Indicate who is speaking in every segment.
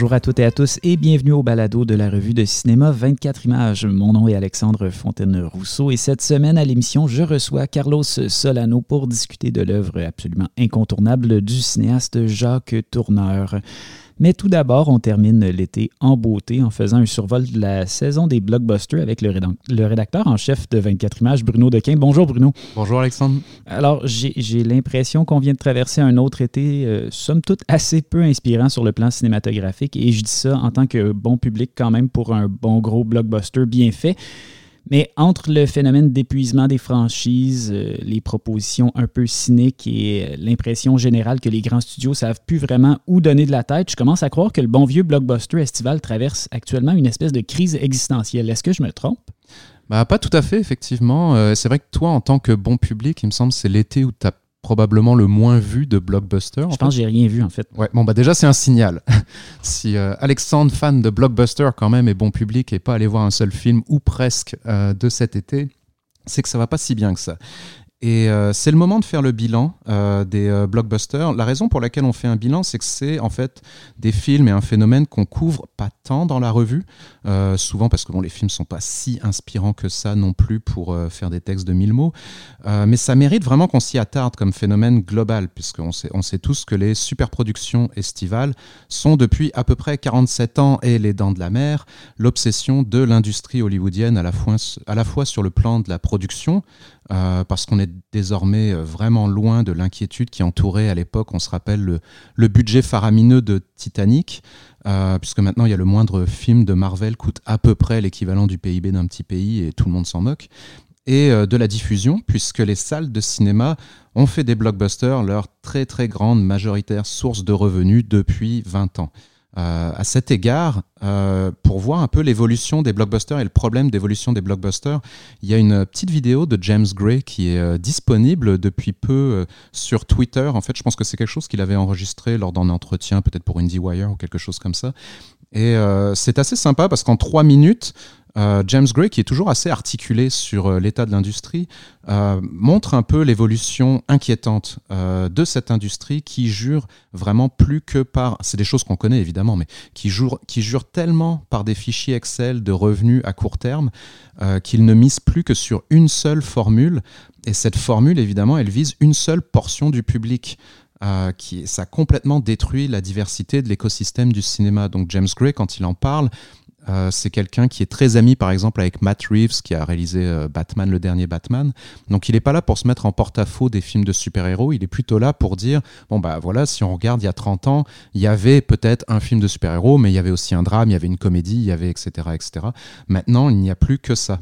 Speaker 1: Bonjour à toutes et à tous et bienvenue au balado de la revue de cinéma 24 images. Mon nom est Alexandre Fontaine-Rousseau et cette semaine à l'émission, je reçois Carlos Solano pour discuter de l'œuvre absolument incontournable du cinéaste Jacques Tourneur. Mais tout d'abord, on termine l'été en beauté en faisant un survol de la saison des blockbusters avec le, rédacteur en chef de 24 images, Bruno Dequin. Bonjour Bruno.
Speaker 2: Bonjour Alexandre.
Speaker 1: Alors, j'ai l'impression qu'on vient de traverser un autre été, euh, somme toute, assez peu inspirant sur le plan cinématographique. Et je dis ça en tant que bon public quand même pour un bon gros blockbuster bien fait. Mais entre le phénomène d'épuisement des franchises, euh, les propositions un peu cyniques et euh, l'impression générale que les grands studios savent plus vraiment où donner de la tête, je commence à croire que le bon vieux blockbuster estival traverse actuellement une espèce de crise existentielle. Est-ce que je me trompe?
Speaker 2: Bah, pas tout à fait, effectivement. Euh, c'est vrai que toi, en tant que bon public, il me semble c'est l'été où tu as probablement le moins vu de blockbuster.
Speaker 1: Je pense que j'ai rien vu en fait.
Speaker 2: Ouais, bon bah déjà c'est un signal. si euh, Alexandre, fan de blockbuster quand même, est bon public et pas aller voir un seul film ou presque euh, de cet été, c'est que ça va pas si bien que ça. Et euh, c'est le moment de faire le bilan euh, des euh, blockbusters. La raison pour laquelle on fait un bilan, c'est que c'est en fait des films et un phénomène qu'on couvre pas tant dans la revue, souvent parce que bon, les films sont pas si inspirants que ça non plus pour faire des textes de mille mots, mais ça mérite vraiment qu'on s'y attarde comme phénomène global, puisqu'on sait, on sait tous que les superproductions estivales sont depuis à peu près 47 ans et les dents de la mer, l'obsession de l'industrie hollywoodienne à la, fois, à la fois sur le plan de la production, euh, parce qu'on est désormais euh, vraiment loin de l'inquiétude qui entourait à l'époque, on se rappelle, le, budget faramineux de Titanic, euh, puisque maintenant il y a le moindre film de Marvel coûte à peu près l'équivalent du PIB d'un petit pays et tout le monde s'en moque. Et de la diffusion, puisque les salles de cinéma ont fait des blockbusters leur très très grande majoritaire source de revenus depuis 20 ans. Euh, à cet égard, euh, pour voir un peu l'évolution des blockbusters et le problème d'évolution des blockbusters, il y a une petite vidéo de James Gray qui est euh, disponible depuis peu sur Twitter. En fait, je pense que c'est quelque chose qu'il avait enregistré lors d'un entretien, peut-être pour IndieWire ou quelque chose comme ça. Et c'est assez sympa parce qu'en trois minutes, euh, James Gray, qui est toujours assez articulé sur euh, l'état de l'industrie, euh, montre un peu l'évolution inquiétante de cette industrie qui jure vraiment plus que par, c'est des choses qu'on connaît évidemment, mais qui jure, qui jure tellement par des fichiers Excel de revenus à court terme qu'il ne mise plus que sur une seule formule. Et cette formule, évidemment, elle vise une seule portion du public. qui, ça a complètement détruit la diversité de l'écosystème du cinéma. Donc James Gray, quand il en parle, euh, c'est quelqu'un qui est très ami, par exemple, avec Matt Reeves, qui a réalisé euh, Batman, le dernier Batman. Donc, il n'est pas là pour se mettre en porte-à-faux des films de super-héros. Il est plutôt là pour dire bon, bah voilà, si on regarde il y a 30 ans, il y avait peut-être un film de super-héros, mais il y avait aussi un drame, il y avait une comédie, il y avait etc. etc. Maintenant, il n'y a plus que ça.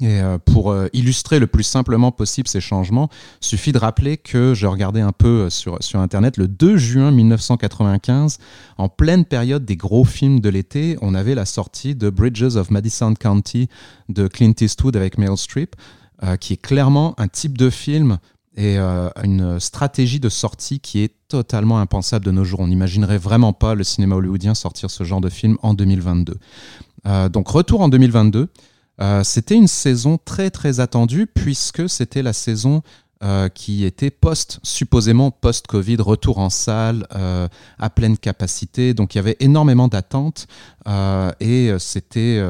Speaker 2: Et euh, pour euh, illustrer le plus simplement possible ces changements, suffit de rappeler que je regardais un peu euh, sur, sur Internet le 2 juin 1995, en pleine période des gros films de l'été, on avait la sortie de Bridges of Madison County de Clint Eastwood avec Meryl Streep, qui est clairement un type de film et une stratégie de sortie qui est totalement impensable de nos jours. On n'imaginerait vraiment pas le cinéma hollywoodien sortir ce genre de film en 2022. donc retour en 2022. Euh, c'était une saison très très attendue puisque c'était la saison euh, qui était post, supposément post-Covid, retour en salle, euh, à pleine capacité. Donc il y avait énormément d'attentes. et c'était.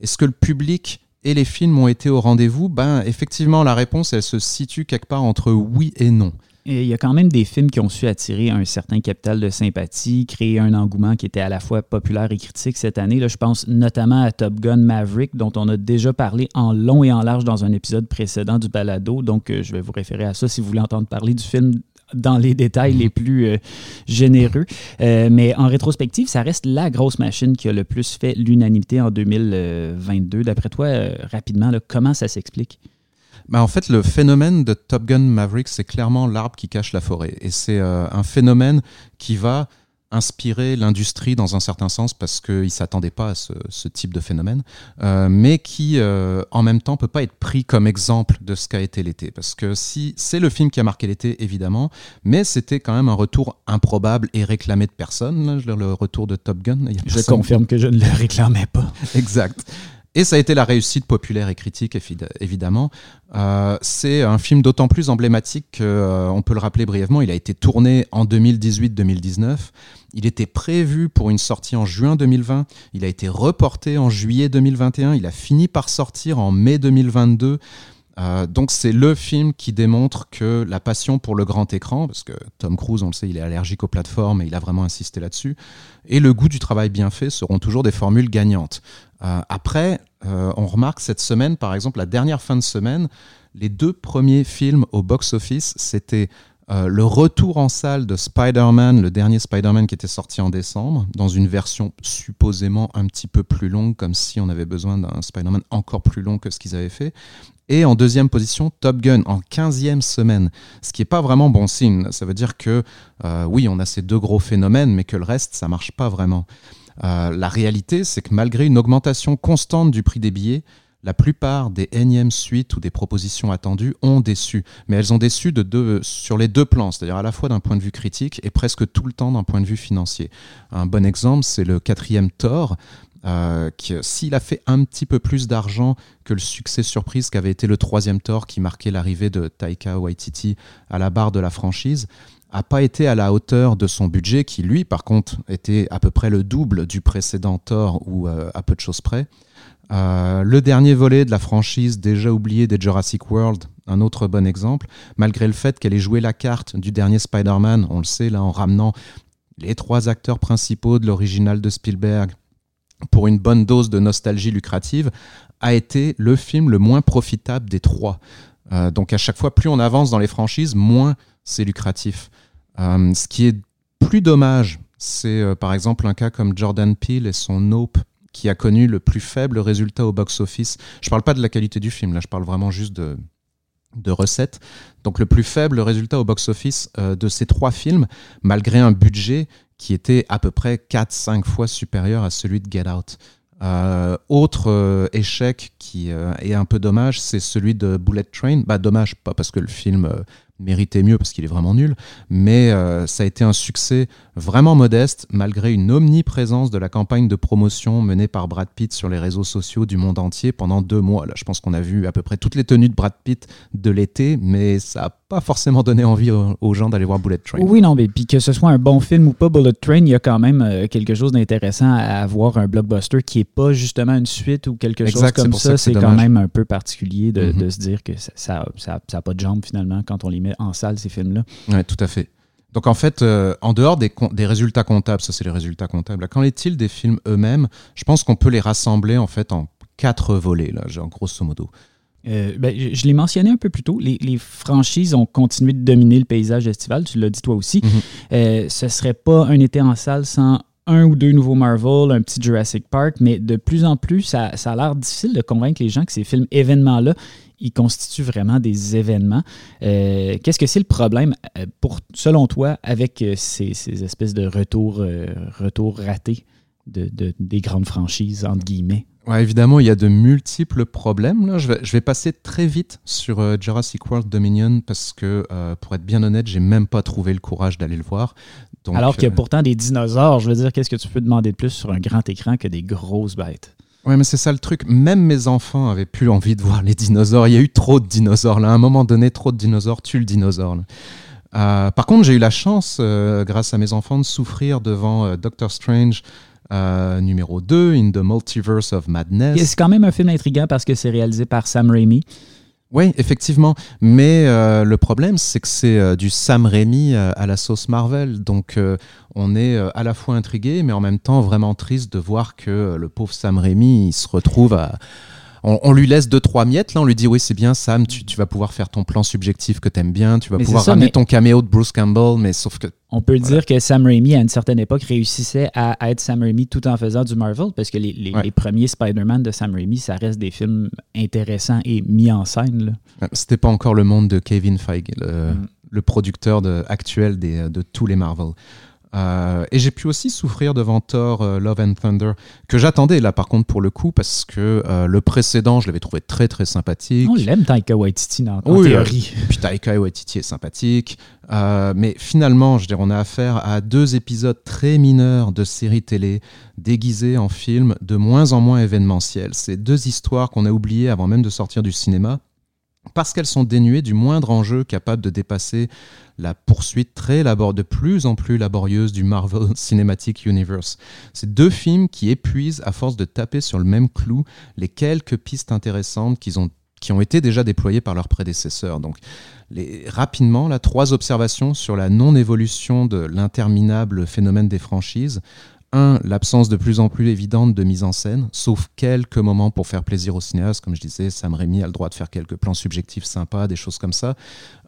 Speaker 2: Est-ce que le public et les films ont été au rendez-vous? Ben effectivement, la réponse, elle se situe quelque part entre oui et non
Speaker 1: il y a quand même des films qui ont su attirer un certain capital de sympathie, créer un engouement qui était à la fois populaire et critique cette année. Là, je pense notamment à Top Gun Maverick, dont on a déjà parlé en long et en large dans un épisode précédent du balado. Donc, euh, je vais vous référer à ça si vous voulez entendre parler du film dans les détails les plus euh, généreux. Euh, mais en rétrospective, ça reste la grosse machine qui a le plus fait l'unanimité en 2022. D'après toi, rapidement, comment ça s'explique?
Speaker 2: Bah, en fait, le phénomène de Top Gun Maverick, c'est clairement l'arbre qui cache la forêt. Et c'est euh, un phénomène qui va inspirer l'industrie dans un certain sens parce qu'ils ne s'attendaient pas à ce, type de phénomène, euh, mais qui euh, en même temps peut pas être pris comme exemple de ce qu'a été l'été. Parce que si c'est le film qui a marqué l'été, évidemment, mais c'était quand même un retour improbable et réclamé de personne, le retour de Top Gun.
Speaker 1: Je confirme que je ne le réclamais pas.
Speaker 2: exact. Et ça a été la réussite populaire et critique, évidemment. Euh, c'est un film d'autant plus emblématique qu'on euh, peut le rappeler brièvement. Il a été tourné en 2018-2019. Il était prévu pour une sortie en juin 2020. Il a été reporté en juillet 2021. Il a fini par sortir en mai 2022. Euh, donc c'est le film qui démontre que la passion pour le grand écran, parce que Tom Cruise, on le sait, il est allergique aux plateformes et il a vraiment insisté là-dessus, et le goût du travail bien fait seront toujours des formules gagnantes. Euh, après, euh, on remarque cette semaine, par exemple, la dernière fin de semaine, les deux premiers films au box-office, c'était le retour en salle de Spider-Man, le dernier Spider-Man qui était sorti en décembre, dans une version supposément un petit peu plus longue, comme si on avait besoin d'un Spider-Man encore plus long que ce qu'ils avaient fait. Et en deuxième position, Top Gun en 15e semaine, ce qui n'est pas vraiment bon signe. Ça veut dire que euh, oui, on a ces deux gros phénomènes, mais que le reste, ça marche pas vraiment. Euh, la réalité, c'est que malgré une augmentation constante du prix des billets, la plupart des énièmes suites ou des propositions attendues ont déçu. Mais elles ont déçu sur les deux plans, c'est-à-dire à la fois d'un point de vue critique et presque tout le temps d'un point de vue financier. Un bon exemple, c'est le quatrième Thor, euh, s'il a fait un petit peu plus d'argent que le succès surprise qu'avait été le troisième Thor qui marquait l'arrivée de Taika Waititi à la barre de la franchise, a pas été à la hauteur de son budget qui lui par contre était à peu près le double du précédent Thor ou euh, à peu de choses près. Euh, le dernier volet de la franchise déjà oublié des Jurassic World, un autre bon exemple, malgré le fait qu'elle ait joué la carte du dernier Spider-Man, on le sait là en ramenant les trois acteurs principaux de l'original de Spielberg, pour une bonne dose de nostalgie lucrative, a été le film le moins profitable des trois. Euh, donc à chaque fois, plus on avance dans les franchises, moins c'est lucratif. Euh, ce qui est plus dommage, c'est euh, par exemple un cas comme Jordan Peele et son Nope, qui a connu le plus faible résultat au box-office. Je ne parle pas de la qualité du film, là, je parle vraiment juste de, de recettes. Donc le plus faible résultat au box-office de ces trois films, malgré un budget qui était à peu près 4-5 fois supérieur à celui de Get Out. Euh, autre euh, échec qui euh, est un peu dommage, c'est celui de Bullet Train. Bah dommage, pas parce que le film méritait mieux parce qu'il est vraiment nul, mais ça a été un succès vraiment modeste malgré une omniprésence de la campagne de promotion menée par Brad Pitt sur les réseaux sociaux du monde entier pendant deux mois. Là, je pense qu'on a vu à peu près toutes les tenues de Brad Pitt de l'été, mais ça n'a pas forcément donné envie aux gens d'aller voir Bullet Train.
Speaker 1: Oui, non, mais puis que ce soit un bon film ou pas, Bullet Train, il y a quand même euh, quelque chose d'intéressant à avoir un blockbuster qui n'est pas justement une suite ou quelque chose comme ça. c'est quand même un peu particulier de, mm-hmm. se dire que ça n'a ça, pas de jambes finalement quand on les met en salle, ces films-là.
Speaker 2: Oui, tout à fait. Donc en fait, euh, en dehors des, des, résultats comptables, ça c'est les résultats comptables, qu'en est-il des films eux-mêmes? Je pense qu'on peut les rassembler en fait en quatre volets, là, genre, grosso modo.
Speaker 1: Euh, ben, je, l'ai mentionné un peu plus tôt, les, franchises ont continué de dominer le paysage estival, tu l'as dit toi aussi. Mhm. Euh, ce serait pas un été en salle sans un ou deux nouveaux Marvel, un petit Jurassic Park, mais de plus en plus, ça, ça a l'air difficile de convaincre les gens que ces films événements-là, ils constituent vraiment des événements. Euh, qu'est-ce que c'est le problème, pour, selon toi, avec ces, espèces de retours, retours ratés de, des grandes franchises, entre guillemets?
Speaker 2: Ouais, évidemment, il y a de multiples problèmes. Là. Je, vais, je vais passer très vite sur Jurassic World Dominion parce que, pour être bien honnête, j'ai même pas trouvé le courage d'aller le voir.
Speaker 1: Alors qu'il y a pourtant des dinosaures. Je veux dire, qu'est-ce que tu peux demander de plus sur un grand écran que des grosses bêtes?
Speaker 2: Ouais, mais c'est ça le truc. Même mes enfants avaient plus envie de voir les dinosaures. Il y a eu trop de dinosaures là. À un moment donné, trop de dinosaures tuent le dinosaure. Euh, par contre, j'ai eu la chance, euh, grâce à mes enfants, de souffrir devant euh, Doctor Strange numéro 2, In the Multiverse of Madness.
Speaker 1: C'est quand même un film intriguant parce que c'est réalisé par Sam Raimi.
Speaker 2: Oui, effectivement. Mais euh, le problème, c'est que c'est euh, du Sam Raimi euh, à la sauce Marvel. Donc, on est à la fois intrigué, mais en même temps vraiment triste de voir que le pauvre Sam Raimi, il se retrouve à. On, lui laisse deux, trois miettes. Là, on lui dit Oui, c'est bien, Sam, tu, vas pouvoir faire ton plan subjectif que tu aimes bien. Tu vas pouvoir ramener ton caméo de Bruce Campbell, mais sauf que
Speaker 1: on peut dire que Sam Raimi, à une certaine époque, réussissait à être Sam Raimi tout en faisant du Marvel, parce que les, premiers Spider-Man de Sam Raimi, ça reste des films intéressants et mis en scène.
Speaker 2: C'était pas encore le monde de Kevin Feige, le, mm. producteur actuel de tous les Marvel. Euh, et j'ai pu aussi souffrir devant Thor euh, Love and Thunder, que j'attendais là par contre pour le coup, parce que euh, le précédent, je l'avais trouvé très très sympathique.
Speaker 1: On l'aime Taika Waititi en, en théorie.
Speaker 2: puis Taika Waititi est sympathique. mais finalement, je dirais, on a affaire à deux épisodes très mineurs de séries télé déguisés en films de moins en moins événementiels. C'est deux histoires qu'on a oubliées avant même de sortir du cinéma parce qu'elles sont dénuées du moindre enjeu capable de dépasser la poursuite très labor de plus en plus laborieuse du Marvel Cinematic Universe. C'est deux films qui épuisent à force de taper sur le même clou les quelques pistes intéressantes qui ont été déjà déployées par leurs prédécesseurs. Donc, rapidement, trois observations sur la non-évolution de l'interminable phénomène des franchises. Un, l'absence de plus en plus évidente de mise en scène, sauf quelques moments pour faire plaisir aux cinéastes. Comme je disais, Sam Raimi a le droit de faire quelques plans subjectifs sympas, des choses comme ça.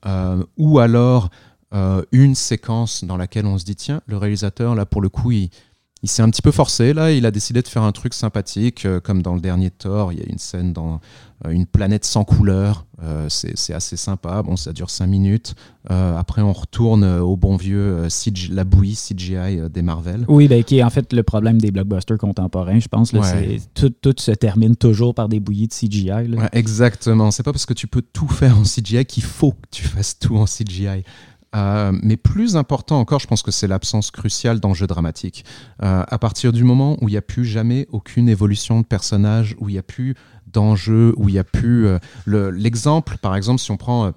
Speaker 2: Euh, ou alors euh, une séquence dans laquelle on se dit tiens, le réalisateur, là, pour le coup, il, il s'est un petit peu forcé là, il a décidé de faire un truc sympathique, euh, comme dans le dernier Thor, il y a une scène dans euh, une planète sans couleur, euh, c'est assez sympa, bon ça dure 5 minutes, après on retourne au bon vieux la bouillie CGI des Marvel.
Speaker 1: Oui, ben, qui est en fait le problème des blockbusters contemporains, je pense, tout, tout, se termine toujours par des bouillies de CGI.
Speaker 2: exactement, c'est pas parce que tu peux tout faire en CGI qu'il faut que tu fasses tout en CGI. Euh, mais plus important encore, je pense que c'est l'absence cruciale d'enjeux dramatiques. Euh, à partir du moment où il n'y a plus jamais aucune évolution de personnage, où il n'y a plus d'enjeux, où il n'y a plus... Euh, l'exemple, par exemple, si on prend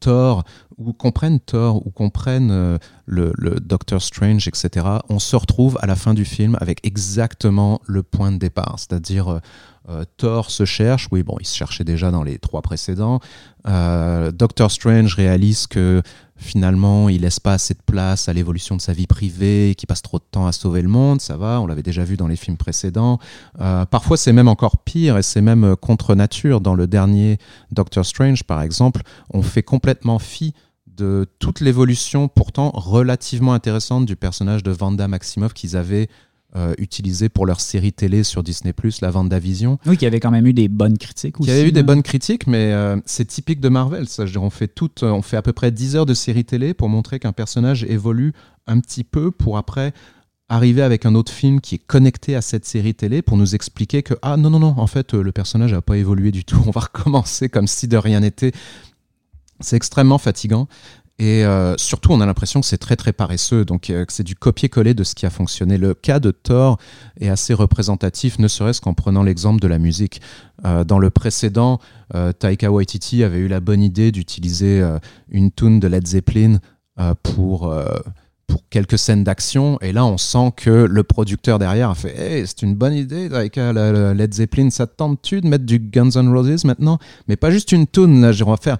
Speaker 2: Thor, ou qu'on prenne Thor, ou qu'on prenne le, le, Doctor Strange, etc., on se retrouve à la fin du film avec exactement le point de départ. C'est-à-dire, Thor se cherche, oui, bon, il se cherchait déjà dans les trois précédents. Doctor Strange réalise que finalement il laisse pas assez de place à l'évolution de sa vie privée, qui passe trop de temps à sauver le monde, ça va, on l'avait déjà vu dans les films précédents. Euh, parfois c'est même encore pire et c'est même euh, contre nature. Dans le dernier Doctor Strange par exemple, on fait complètement fi de toute l'évolution pourtant relativement intéressante du personnage de Vanda Maximoff qu'ils avaient euh, utilisé pour leur série télé sur Disney+, la Vendavision.
Speaker 1: Oui, qui avait quand même eu des bonnes critiques aussi.
Speaker 2: Qui avait eu des bonnes critiques, mais euh, c'est typique de Marvel. Ça. on, fait tout, euh, on fait à peu près 10 heures de série télé pour montrer qu'un personnage évolue un petit peu pour après arriver avec un autre film qui est connecté à cette série télé pour nous expliquer que ah non non non en fait le personnage n'a pas évolué du tout on va recommencer comme si de rien n'était c'est extrêmement fatigant et euh, surtout, on a l'impression que c'est très très paresseux, donc euh, c'est du copier-coller de ce qui a fonctionné. Le cas de Thor est assez représentatif, ne serait-ce qu'en prenant l'exemple de la musique. Euh, dans le précédent, Taika Waititi avait eu la bonne idée d'utiliser une tune de Led Zeppelin pour pour quelques scènes d'action. Et là, on sent que le producteur derrière a fait hey, c'est une bonne idée, avec Led Zeppelin, ça te tente-tu de mettre du Guns N' Roses maintenant? Mais pas juste une tune, là, on va faire.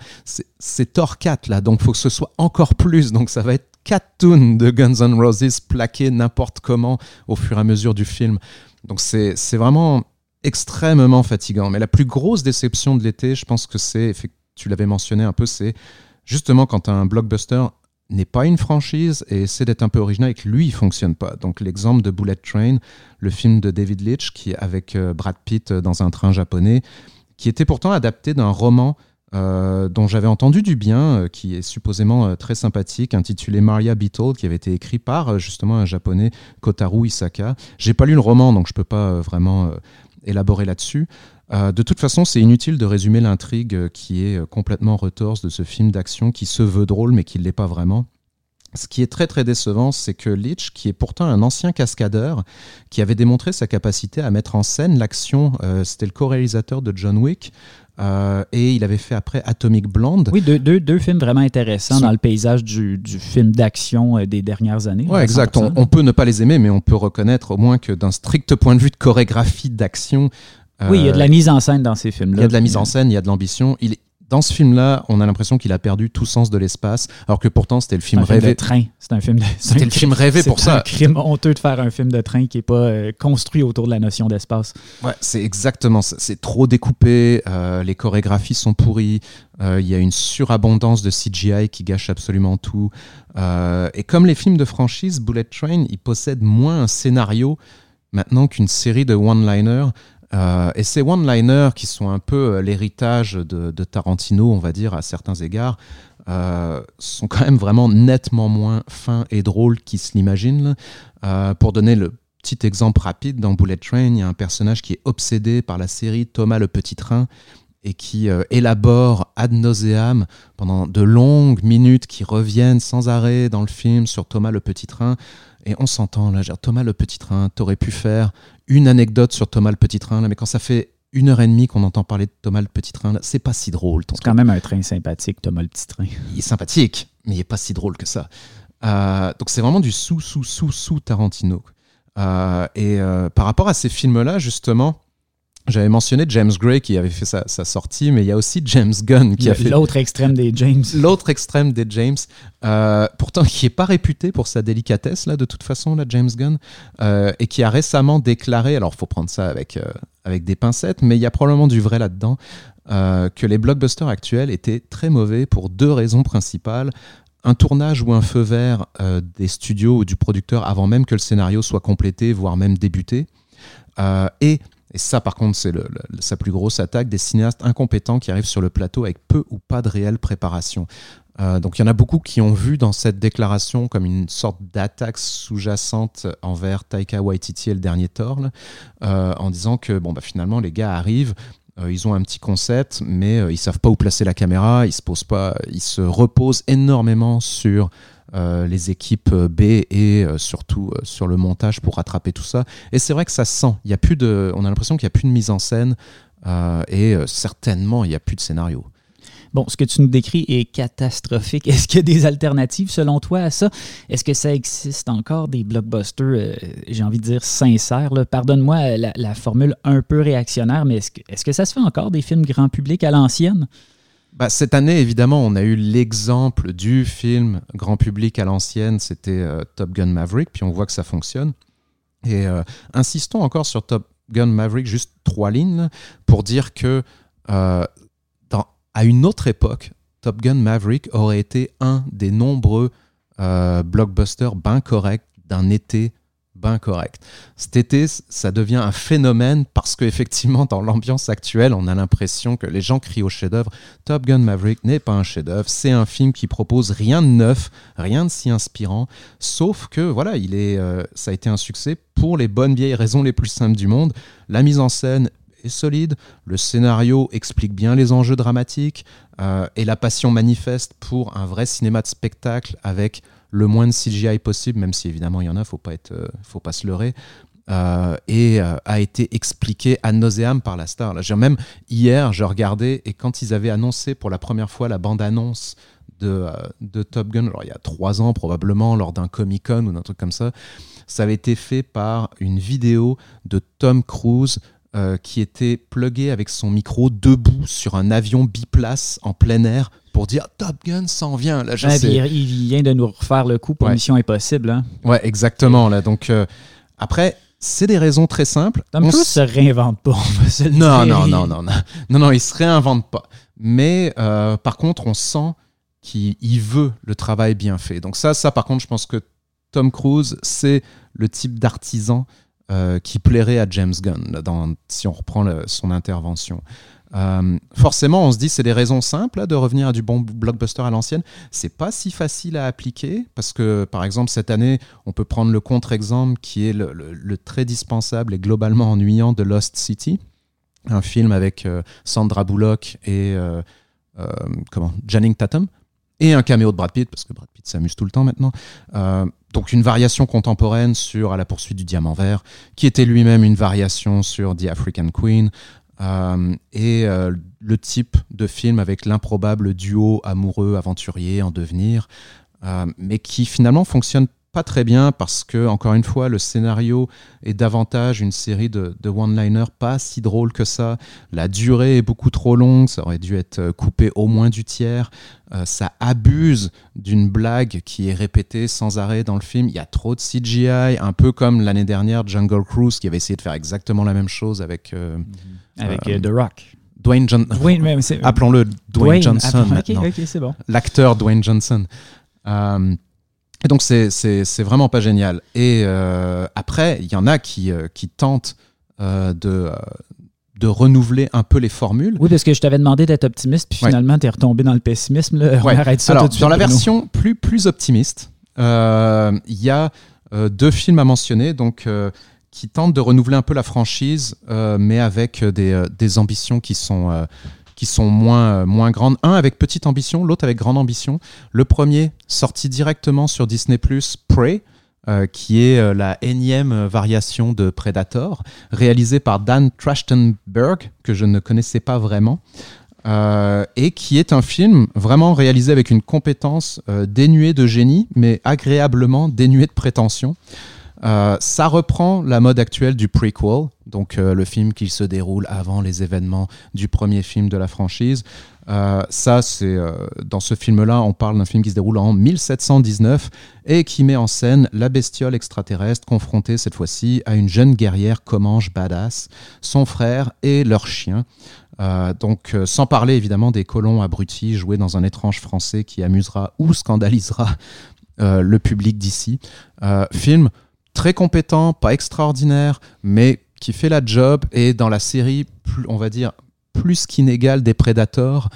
Speaker 2: C'est Thor 4, là, donc faut que ce soit encore plus. Donc ça va être 4 tunes de Guns N' Roses plaquées n'importe comment au fur et à mesure du film. Donc c'est vraiment extrêmement fatigant. Mais la plus grosse déception de l'été, je pense que c'est, tu l'avais mentionné un peu, c'est justement quand un blockbuster n'est pas une franchise et essaie d'être un peu original et que lui, il fonctionne pas. Donc l'exemple de Bullet Train, le film de David Leitch, qui avec euh, Brad Pitt euh, dans un train japonais, qui était pourtant adapté d'un roman euh, dont j'avais entendu du bien, qui est supposément très sympathique, intitulé Maria Beetle, qui avait été écrit par justement un japonais, Kotaru Isaka. J'ai pas lu le roman, donc je peux pas vraiment élaborer là-dessus. Euh, de toute façon, c'est inutile de résumer l'intrigue euh, qui est euh, complètement retorse de ce film d'action qui se veut drôle mais qui ne l'est pas vraiment. Ce qui est très très décevant, c'est que Leach, qui est pourtant un ancien cascadeur, qui avait démontré sa capacité à mettre en scène l'action, c'était le co-réalisateur de John Wick, et il avait fait après Atomic Blonde.
Speaker 1: Oui, deux, films vraiment intéressants dans le paysage du, film d'action des dernières années.
Speaker 2: Oui, exact. On, on, peut ne pas les aimer, mais on peut reconnaître au moins que d'un strict point de vue de chorégraphie d'action,
Speaker 1: oui, il y a de la euh, mise en scène dans ces films-là.
Speaker 2: Il y a de la mise en scène, il y a de l'ambition. Il dans ce film-là, on a l'impression qu'il a perdu tout sens de l'espace, alors que pourtant c'était le film rêvé.
Speaker 1: train. C'est un film.
Speaker 2: C'était le film rêvé pour ça.
Speaker 1: C'est un crime honteux de faire un film de train qui est pas euh, construit autour de la notion d'espace.
Speaker 2: Ouais, c'est exactement ça. C'est trop découpé. Euh, les chorégraphies sont pourries. Il y a une surabondance de CGI qui gâche absolument tout. et comme les films de franchise, Bullet Train, il possède moins un scénario maintenant qu'une série de one-liners et ces one-liners qui sont un peu l'héritage de, Tarantino, on va dire, à certains égards, sont quand même vraiment nettement moins fins et drôles qu'ils se l'imaginent. pour donner le petit exemple rapide, dans Bullet Train, il y a un personnage qui est obsédé par la série Thomas le Petit Train et qui euh, élabore ad nauseam pendant de longues minutes qui reviennent sans arrêt dans le film sur Thomas le Petit Train. Et on s'entend là, genre, Thomas le Petit Train, t'aurais pu faire une anecdote sur Thomas le Petit Train, là, mais quand ça fait une heure et demie qu'on entend parler de Thomas le Petit Train, c'est pas si drôle.
Speaker 1: C'est quand même un train sympathique, Thomas le Petit Train.
Speaker 2: Il est sympathique, mais il est pas si drôle que ça. Euh, donc c'est vraiment du sous, sous, sous, sous Tarantino. Euh, et par rapport à ces films-là, justement, j'avais mentionné James Gray qui avait fait sa, sortie, mais il y a aussi James Gunn qui a fait
Speaker 1: l'autre extrême des James.
Speaker 2: L'autre extrême des James, euh, pourtant qui est pas réputé pour sa délicatesse là de toute façon là James Gunn, euh, et qui a récemment déclaré, alors faut prendre ça avec euh, avec des pincettes, mais il y a probablement du vrai là-dedans, que les blockbusters actuels étaient très mauvais pour deux raisons principales. Un tournage ou un feu vert des studios ou du producteur avant même que le scénario soit complété, voire même débuté, et et ça, par contre, c'est sa plus grosse attaque des cinéastes incompétents qui arrivent sur le plateau avec peu ou pas de réelle préparation. Euh, donc il y en a beaucoup qui ont vu dans cette déclaration comme une sorte d'attaque sous-jacente envers Taika Waititi et le dernier Thor, euh, en disant que bon, bah, finalement les gars arrivent, euh, ils ont un petit concept, mais ils savent pas où placer la caméra, ils se posent pas, ils se reposent énormément sur les équipes B et euh, surtout euh, sur le montage pour rattraper tout ça. Et c'est vrai que ça sent. Il y a plus de, on a l'impression qu'il n'y a plus de mise en scène et certainement il n'y a plus de scénario.
Speaker 1: Bon, ce que tu nous décris est catastrophique. Est-ce qu'il y a des alternatives selon toi à ça? Est-ce que ça existe encore des blockbusters, j'ai envie de dire, sincères? Pardonne-moi la, formule un peu réactionnaire, mais est-ce que, est-ce que ça se fait encore des films grand public à l'ancienne?
Speaker 2: Bah, cette année, évidemment, on a eu l'exemple du film grand public à l'ancienne, c'était euh, Top Gun Maverick, puis on voit que ça fonctionne. Et euh, insistons encore sur Top Gun Maverick, juste trois lignes, pour dire que euh, à une autre époque, Top Gun Maverick aurait été un des nombreux blockbusters bien corrects d'un été ben correct. Cet été, ça devient un phénomène parce qu'effectivement, dans l'ambiance actuelle, on a l'impression que les gens crient au chef-d'œuvre. Top Gun Maverick n'est pas un chef-d'œuvre, c'est un film qui propose rien de neuf, rien de si inspirant, sauf que voilà, il est, euh, ça a été un succès pour les bonnes vieilles raisons les plus simples du monde. La mise en scène est solide, le scénario explique bien les enjeux dramatiques euh, et la passion manifeste pour un vrai cinéma de spectacle avec le moins de CGI possible, même si évidemment il y en a, faut pas être, euh, faut pas se leurrer. Euh, et euh, a été expliqué à nauseam par la star. Là, même hier, je regardais et quand ils avaient annoncé pour la première fois la bande-annonce de, de, Top Gun, alors il y a trois ans probablement, lors d'un Comic Con ou d'un truc comme ça, ça avait été fait par une vidéo de Tom Cruise qui était plugué avec son micro debout sur un avion biplace en plein air pour dire Top Gun s'en vient. Là,
Speaker 1: il, vient de nous refaire le coup pour Mission Impossible. Hein.
Speaker 2: Ouais, exactement. Là. Donc, euh, après, c'est des raisons très simples.
Speaker 1: Tom Cruise se réinvente pas.
Speaker 2: non, non, non, non, non, non, non, il se réinvente pas. Mais euh, par contre, on sent qu'il veut le travail bien fait. Donc ça, ça, par contre, je pense que Tom Cruise, c'est le type d'artisan euh, qui plairait à James Gunn, dans, si on reprend son intervention. Euh, forcément, on se dit c'est des raisons simples de revenir à du bon blockbuster à l'ancienne. C'est pas si facile à appliquer parce que, par exemple, cette année, on peut prendre le contre-exemple qui est le, très dispensable et globalement ennuyant de Lost City, un film avec euh, Sandra Bullock et euh, comment Janning Tatum et un caméo de Brad Pitt parce que Brad Pitt s'amuse tout le temps maintenant. donc une variation contemporaine sur À la poursuite du diamant vert, qui était lui-même une variation sur The African Queen, euh, et euh, le type de film avec l'improbable duo amoureux aventurier en devenir, euh, mais qui finalement fonctionne pas très bien parce que, encore une fois, le scénario est davantage une série de, one-liners pas si drôle que ça. La durée est beaucoup trop longue, ça aurait dû être coupé au moins du tiers. ça abuse d'une blague qui est répétée sans arrêt dans le film. Il y a trop de CGI, un peu comme l'année dernière Jungle Cruise qui avait essayé de faire exactement la même chose avec. Mm-hmm.
Speaker 1: Avec euh, The Rock.
Speaker 2: Dwayne Johnson. Appelons-le Dwayne, Johnson.
Speaker 1: bon.
Speaker 2: L'acteur Dwayne Johnson. Euh, et donc, c'est vraiment pas génial. Et euh, après, il y en a qui, qui tentent de, de renouveler un peu les formules.
Speaker 1: Oui, parce que je t'avais demandé d'être optimiste, puis finalement, tu es retombé dans le pessimisme. Là. On arrête ça
Speaker 2: Alors,
Speaker 1: tout de suite,
Speaker 2: dans la
Speaker 1: Bruno.
Speaker 2: version plus, plus optimiste, euh, il y a euh, deux films à mentionner donc, euh, qui tentent de renouveler un peu la franchise, euh, mais avec euh, des, euh, des ambitions qui sont, qui sont moins, moins grandes. Un avec petite ambition, l'autre avec grande ambition. Le premier, sorti directement sur Disney ⁇ Prey. qui est la énième variation de Predator, réalisée par Dan Trachtenberg, que je ne connaissais pas vraiment. Et qui est un film vraiment réalisé avec une compétence dénuée de génie, mais agréablement dénuée de prétention. Euh, ça reprend la mode actuelle du prequel, donc euh, le film qui se déroule avant les événements du premier film de la franchise. Euh, ça, c'est dans ce film-là, on parle d'un film qui se déroule en 1719 et qui met en scène la bestiole extraterrestre confrontée cette fois-ci à une jeune guerrière Comanche badass, son frère et leur chien. Donc, sans parler évidemment des colons abrutis joués dans un étrange français qui amusera ou scandalisera le public d'ici. Film très compétent, pas extraordinaire, mais qui fait la job et dans la série, plus, on va dire, plus qu'inégal des Predators.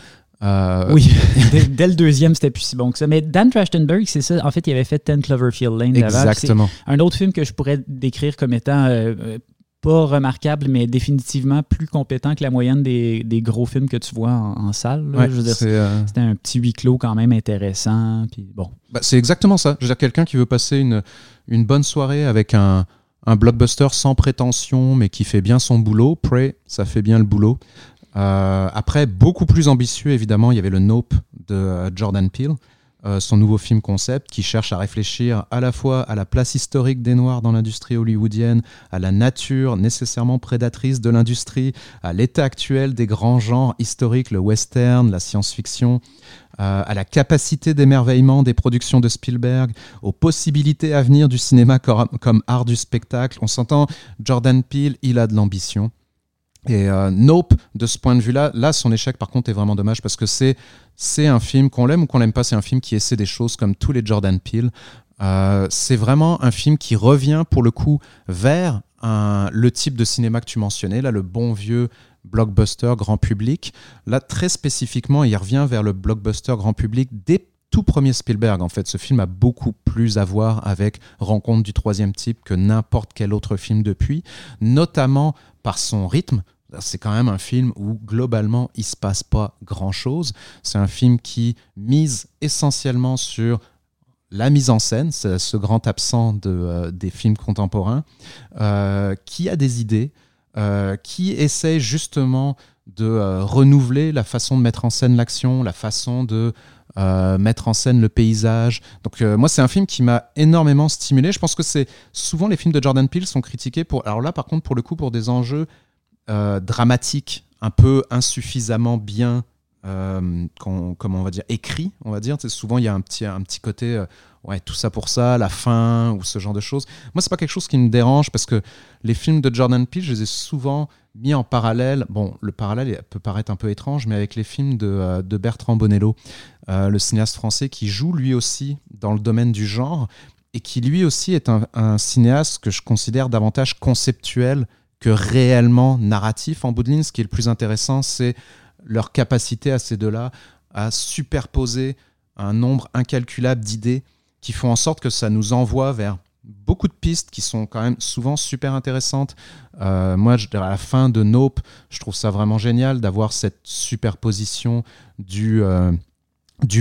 Speaker 2: euh,
Speaker 1: Oui, dès, dès le deuxième, c'était plus si bon que ça. Mais Dan Trachtenberg, c'est ça. En fait, il avait fait 10 Cloverfield Lane
Speaker 2: Exactement.
Speaker 1: Un autre film que je pourrais décrire comme étant euh, euh, pas remarquable, mais définitivement plus compétent que la moyenne des, des gros films que tu vois en, en salle.
Speaker 2: Ouais, euh,
Speaker 1: C'était un petit huis clos quand même intéressant. Puis bon.
Speaker 2: Bah, c'est exactement ça. Je veux dire, quelqu'un qui veut passer une, une bonne soirée avec un, un blockbuster sans prétention, mais qui fait bien son boulot. Prey, ça fait bien le boulot. Euh, après, beaucoup plus ambitieux, évidemment, il y avait le Nope de euh, Jordan Peele, euh, son nouveau film concept qui cherche à réfléchir à la fois à la place historique des Noirs dans l'industrie hollywoodienne, à la nature nécessairement prédatrice de l'industrie, à l'état actuel des grands genres historiques, le western, la science-fiction, euh, à la capacité d'émerveillement des productions de Spielberg, aux possibilités à venir du cinéma comme art du spectacle. On s'entend, Jordan Peele, il a de l'ambition. Et euh, Nope, de ce point de vue-là, là, son échec, par contre, est vraiment dommage parce que c'est c'est un film qu'on l'aime ou qu'on l'aime pas, c'est un film qui essaie des choses comme tous les Jordan Peele. Euh, c'est vraiment un film qui revient pour le coup vers le type de cinéma que tu mentionnais, là, le bon vieux blockbuster grand public. Là, très spécifiquement, il revient vers le blockbuster grand public des tout premiers Spielberg. En fait, ce film a beaucoup plus à voir avec Rencontre du troisième type que n'importe quel autre film depuis, notamment par son rythme. C'est quand même un film où globalement il se passe pas grand chose. C'est un film qui mise essentiellement sur la mise en scène, ce grand absent euh, des films contemporains, euh, qui a des idées, euh, qui essaie justement de renouveler la façon de mettre en scène l'action, la façon de euh, mettre en scène le paysage. Donc euh, moi, c'est un film qui m'a énormément stimulé. Je pense que c'est souvent les films de Jordan Peele sont critiqués pour. Alors là, par contre, pour le coup, pour des enjeux euh, dramatiques, un peu insuffisamment bien, comment on va dire, écrits, on va dire. Tu sais, souvent, il y a un petit, un petit côté, ouais, tout ça pour ça, la fin ou ce genre de choses. Moi, c'est pas quelque chose qui me dérange parce que les films de Jordan Peele, je les ai souvent mis en parallèle. Bon, le parallèle peut paraître un peu étrange, mais avec les films de, euh, de Bertrand Bonello, euh, le cinéaste français qui joue lui aussi dans le domaine du genre et qui lui aussi est un, un cinéaste que je considère davantage conceptuel que réellement narratif. En bout de ligne, ce qui est le plus intéressant, c'est leur capacité à ces deux-là à superposer un nombre incalculable d'idées qui font en sorte que ça nous envoie vers beaucoup de pistes qui sont quand même souvent super intéressantes. Euh, moi, à la fin de Nope, je trouve ça vraiment génial d'avoir cette superposition du, euh,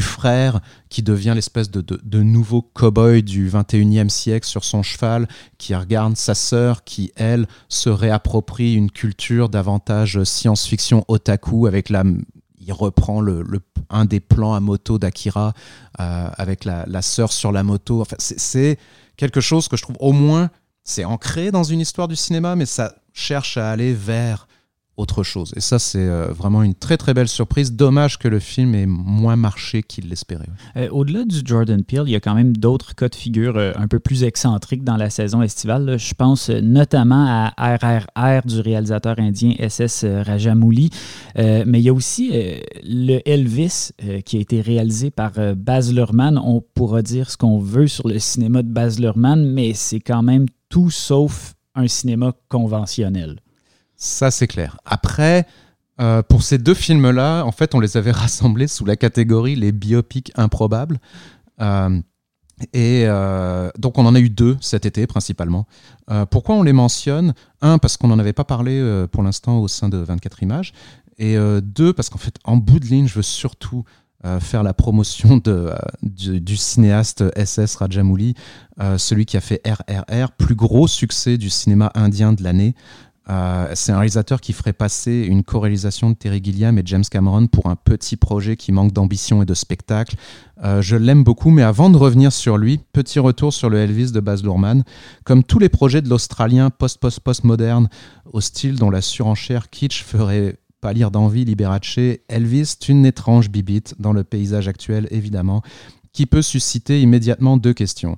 Speaker 2: frère qui devient l'espèce de, nouveau cow-boy du 21e siècle sur son cheval, qui regarde sa sœur qui, elle, se réapproprie une culture davantage science-fiction otaku avec la il reprend le, un des plans à moto d'Akira euh, avec la, la sœur sur la moto. Enfin, c'est quelque chose que je trouve au moins, c'est ancré dans une histoire du cinéma, mais ça cherche à aller vers autre chose. Et ça, c'est euh, vraiment une très très belle surprise. Dommage que le film ait moins marché qu'il l'espérait.
Speaker 1: Euh, Au-delà du Jordan Peele, il y a quand même d'autres cas de figure euh, un peu plus excentriques dans la saison estivale. Je pense notamment à RRR du réalisateur indien SS Rajamouli. Mais il y a aussi le Elvis qui a été réalisé par Baz Luhrmann. On pourra dire ce qu'on veut sur le cinéma de Baz Luhrmann, mais c'est quand même tout sauf un cinéma conventionnel.
Speaker 2: Ça, c'est clair. Après, euh, pour ces deux films-là, en fait, on les avait rassemblés sous la catégorie les biopics improbables. Euh, et euh, donc, on en a eu deux cet été, principalement. pourquoi on les mentionne? Un, parce qu'on n'en avait pas parlé pour l'instant au sein de 24 images. Et deux, parce qu'en fait, en bout de ligne, je veux surtout faire la promotion de, du, cinéaste SS Rajamouli, celui qui a fait RRR, plus gros succès du cinéma indien de l'année. Euh, c'est un réalisateur qui ferait passer une co-réalisation de Terry Gilliam et James Cameron pour un petit projet qui manque d'ambition et de spectacle. Euh, je l'aime beaucoup, mais avant de revenir sur lui, petit retour sur le Elvis de Baz Luhrmann. Comme tous les projets de l'Australien post-post-post-moderne, au style dont la surenchère kitsch ferait pâlir d'envie Liberace, Elvis est une étrange bibite dans le paysage actuel, évidemment, qui peut susciter immédiatement deux questions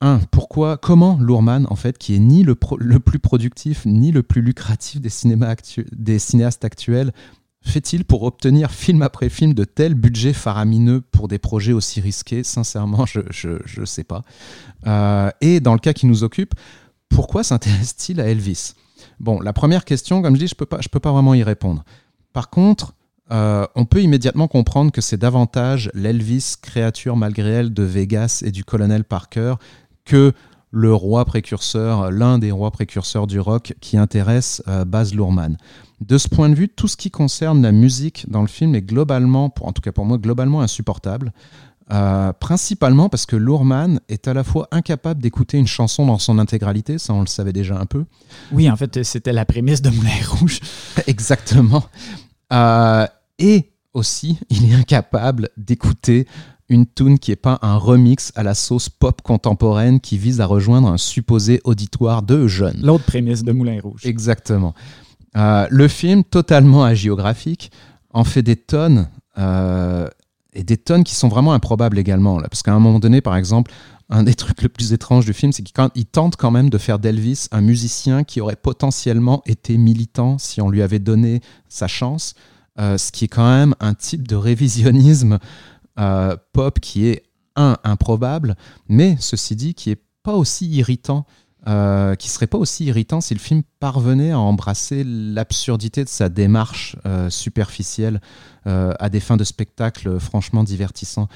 Speaker 2: un, pourquoi, comment Lourman, en fait, qui est ni le, plus productif ni le plus lucratif des, des cinéastes actuels, fait-il pour obtenir film après film de tels budgets faramineux pour des projets aussi risqués? Sincèrement, je ne sais pas. Euh, et dans le cas qui nous occupe, pourquoi s'intéresse-t-il à Elvis? Bon, la première question, comme je dis, je ne peux, pas, peux pas vraiment y répondre. Par contre, euh, on peut immédiatement comprendre que c'est davantage l'Elvis, créature malgré elle de Vegas et du colonel Parker, que le roi précurseur, l'un des rois précurseurs du rock qui intéresse euh, Baz Luhrmann. De ce point de vue, tout ce qui concerne la musique dans le film est globalement, en tout cas pour moi, globalement insupportable. Euh, principalement parce que Luhrmann est à la fois incapable d'écouter une chanson dans son intégralité, ça on le savait déjà un peu.
Speaker 1: Oui, en fait, c'était la prémisse de Moulin Rouge.
Speaker 2: Exactement. Euh, et aussi, il est incapable d'écouter une tune qui n'est pas un remix à la sauce pop contemporaine qui vise à rejoindre un supposé auditoire de jeunes.
Speaker 1: L'autre prémisse de Moulin Rouge.
Speaker 2: Exactement. Euh, le film, totalement agiographique, en fait des tonnes, euh, et des tonnes qui sont vraiment improbables également. Là, parce qu'à un moment donné, par exemple, un des trucs les plus étranges du film, c'est qu'il tente quand même de faire d'Elvis un musicien qui aurait potentiellement été militant si on lui avait donné sa chance, euh, ce qui est quand même un type de révisionnisme euh, pop qui est un improbable, mais ceci dit qui est pas aussi irritant, euh, qui serait pas aussi irritant si le film parvenait à embrasser l'absurdité de sa démarche euh, superficielle à des fins de spectacle franchement divertissant.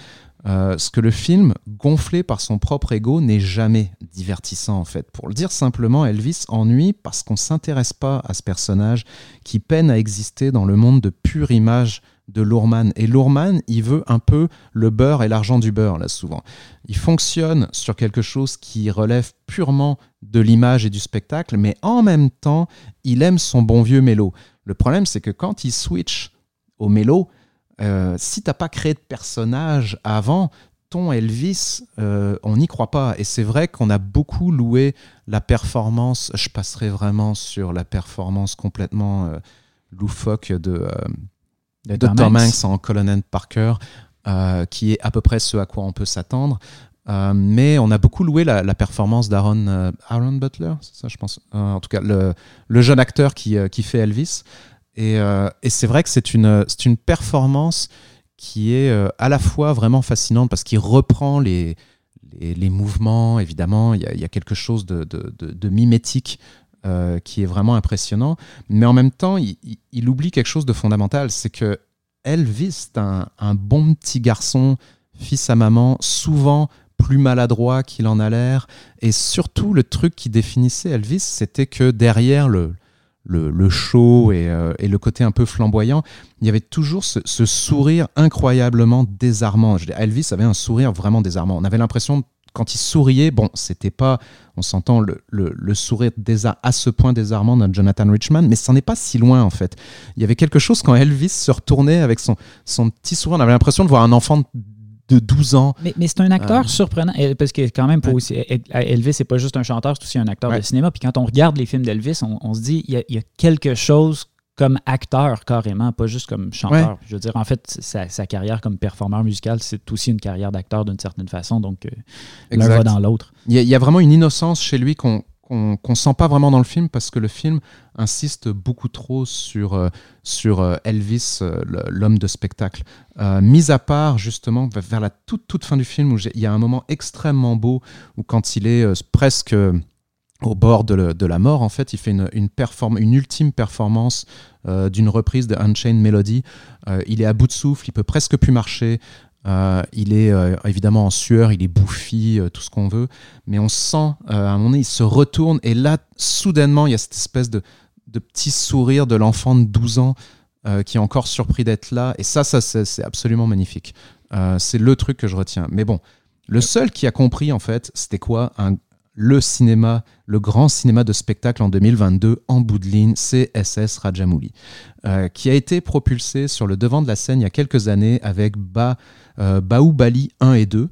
Speaker 2: ce que le film, gonflé par son propre ego, n'est jamais divertissant en fait. Pour le dire simplement, Elvis ennuie parce qu'on s'intéresse pas à ce personnage qui peine à exister dans le monde de pure image de Lourman. Et Lourman, il veut un peu le beurre et l'argent du beurre, là, souvent. Il fonctionne sur quelque chose qui relève purement de l'image et du spectacle, mais en même temps, il aime son bon vieux mélo. Le problème, c'est que quand il switch au mélo, euh, si t'as pas créé de personnage avant, ton Elvis, euh, on n'y croit pas. Et c'est vrai qu'on a beaucoup loué la performance. Je passerai vraiment sur la performance complètement euh, loufoque de, de Tom Hanks en Colonel Parker, euh, qui est à peu près ce à quoi on peut s'attendre. Euh, mais on a beaucoup loué la, performance d'Aaron euh, Aaron Butler, c'est ça je pense. en tout cas, le, le jeune acteur qui, qui, fait Elvis. Et, et c'est vrai que c'est une, une performance qui est à la fois vraiment fascinante parce qu'il reprend les, les, mouvements, évidemment, il y, a, il y a quelque chose de, de, de mimétique euh, qui est vraiment impressionnant. Mais en même temps, il, oublie quelque chose de fondamental, c'est que Elvis est un, bon petit garçon, fils à maman, souvent plus maladroit qu'il en a l'air. Et surtout, le truc qui définissait Elvis, c'était que derrière le, le, show euh, et, le côté un peu flamboyant, il y avait toujours ce, sourire incroyablement désarmant. Elvis avait un sourire vraiment désarmant. On avait l'impression quand il souriait, bon, c'était pas, on s'entend, le, le, sourire à ce point désarmant d'un Jonathan Richman, mais ça n'est pas si loin en fait. Il y avait quelque chose quand Elvis se retournait avec son, son petit sourire, on avait l'impression de voir un enfant de 12 ans.
Speaker 1: Mais, mais c'est un acteur euh. surprenant, parce que quand même, pour aussi, Elvis, c'est pas juste un chanteur, c'est aussi un acteur de cinéma. Puis quand on regarde les films d'Elvis, on, se dit, il y, a, quelque chose comme acteur carrément, pas juste comme chanteur. Je veux dire, en fait, sa, carrière comme performeur musical, c'est aussi une carrière d'acteur d'une certaine façon, donc euh, l'un va dans l'autre.
Speaker 2: Il y, a vraiment une innocence chez lui qu'on qu'on sent pas vraiment dans le film parce que le film insiste beaucoup trop sur, euh, sur euh, Elvis, l'homme de spectacle. mis à part justement vers la toute, toute fin du film où il y a un moment extrêmement beau où quand il est presque au bord de, la mort, en fait, il fait une, une, une ultime performance d'une reprise de Unchained Melody. il est à bout de souffle, il peut presque plus marcher. il est évidemment en sueur, il est bouffi, tout ce qu'on veut, mais on sent à un moment donné, il se retourne et là, soudainement, il y a cette espèce de, de petit sourire de l'enfant de 12 ans euh, qui est encore surpris d'être là. Et ça, ça c'est absolument magnifique. Euh, c'est le truc que je retiens. Mais bon, le seul qui a compris, en fait, c'était quoi? Le cinéma, le grand cinéma de spectacle en 2022 en bout de ligne, c'est SS Rajamouli, euh, qui a été propulsé sur le devant de la scène il y a quelques années avec ba, Baoubali 1 et 2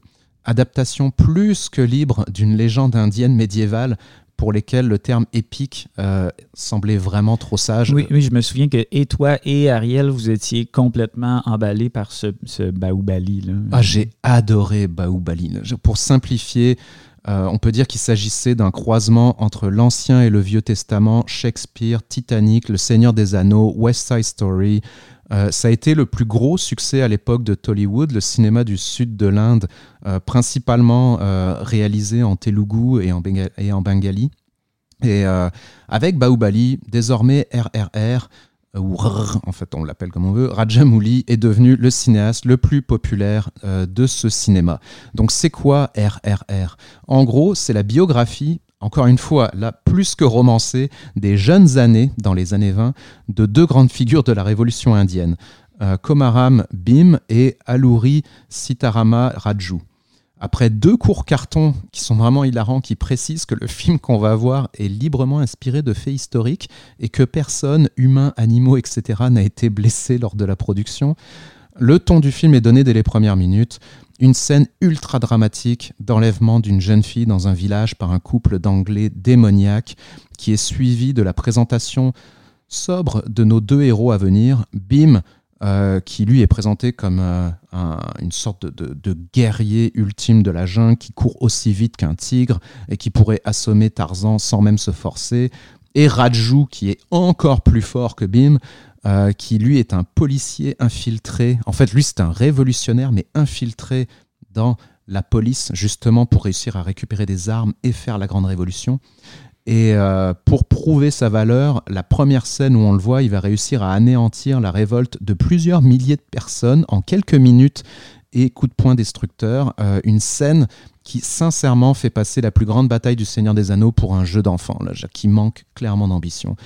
Speaker 2: adaptation plus que libre d'une légende indienne médiévale pour lesquels le terme épique euh, semblait vraiment trop sage.
Speaker 1: Oui, oui, je me souviens que et toi et Ariel, vous étiez complètement emballés par ce, ce Baoubali. Là.
Speaker 2: Ah, j'ai adoré Baoubali. Pour simplifier, euh, on peut dire qu'il s'agissait d'un croisement entre l'Ancien et le Vieux Testament, Shakespeare, Titanic, Le Seigneur des Anneaux, West Side Story, euh, ça a été le plus gros succès à l'époque de Tollywood, le cinéma du sud de l'Inde, euh, principalement réalisé en Telugu et en, et en Bengali. Et avec Baoubali, désormais RRR, ou RR, en fait on l'appelle comme on veut, Rajamouli est devenu le cinéaste le plus populaire de ce cinéma. Donc c'est quoi RRR En gros, c'est la biographie encore une fois, là, plus que romancé, des jeunes années, dans les années 20, de deux grandes figures de la révolution indienne, euh, Komaram Bim et Aluri Sitarama Raju. Après deux courts cartons qui sont vraiment hilarants, qui précisent que le film qu'on va voir est librement inspiré de faits historiques et que personne, humains, animaux, etc., n'a été blessé lors de la production, le ton du film est donné dès les premières minutes une scène ultra dramatique d'enlèvement d'une jeune fille dans un village par un couple d'anglais démoniaques qui est suivi de la présentation sobre de nos deux héros à venir, Bim, euh, qui lui est présenté comme euh, une sorte de, guerrier ultime de la jungle qui court aussi vite qu'un tigre et qui pourrait assommer Tarzan sans même se forcer, et Raju qui est encore plus fort que Bim, euh, qui lui est un policier infiltré. En fait, lui, c'est un révolutionnaire, mais infiltré dans la police, justement pour réussir à récupérer des armes et faire la grande révolution. Et euh, pour prouver sa valeur, la première scène où on le voit, il va réussir à anéantir la révolte de plusieurs milliers de personnes en quelques minutes et coup de poing destructeur. Euh, une scène qui sincèrement fait passer la plus grande bataille du Seigneur des Anneaux pour un jeu d'enfant, qui manque clairement d'ambition.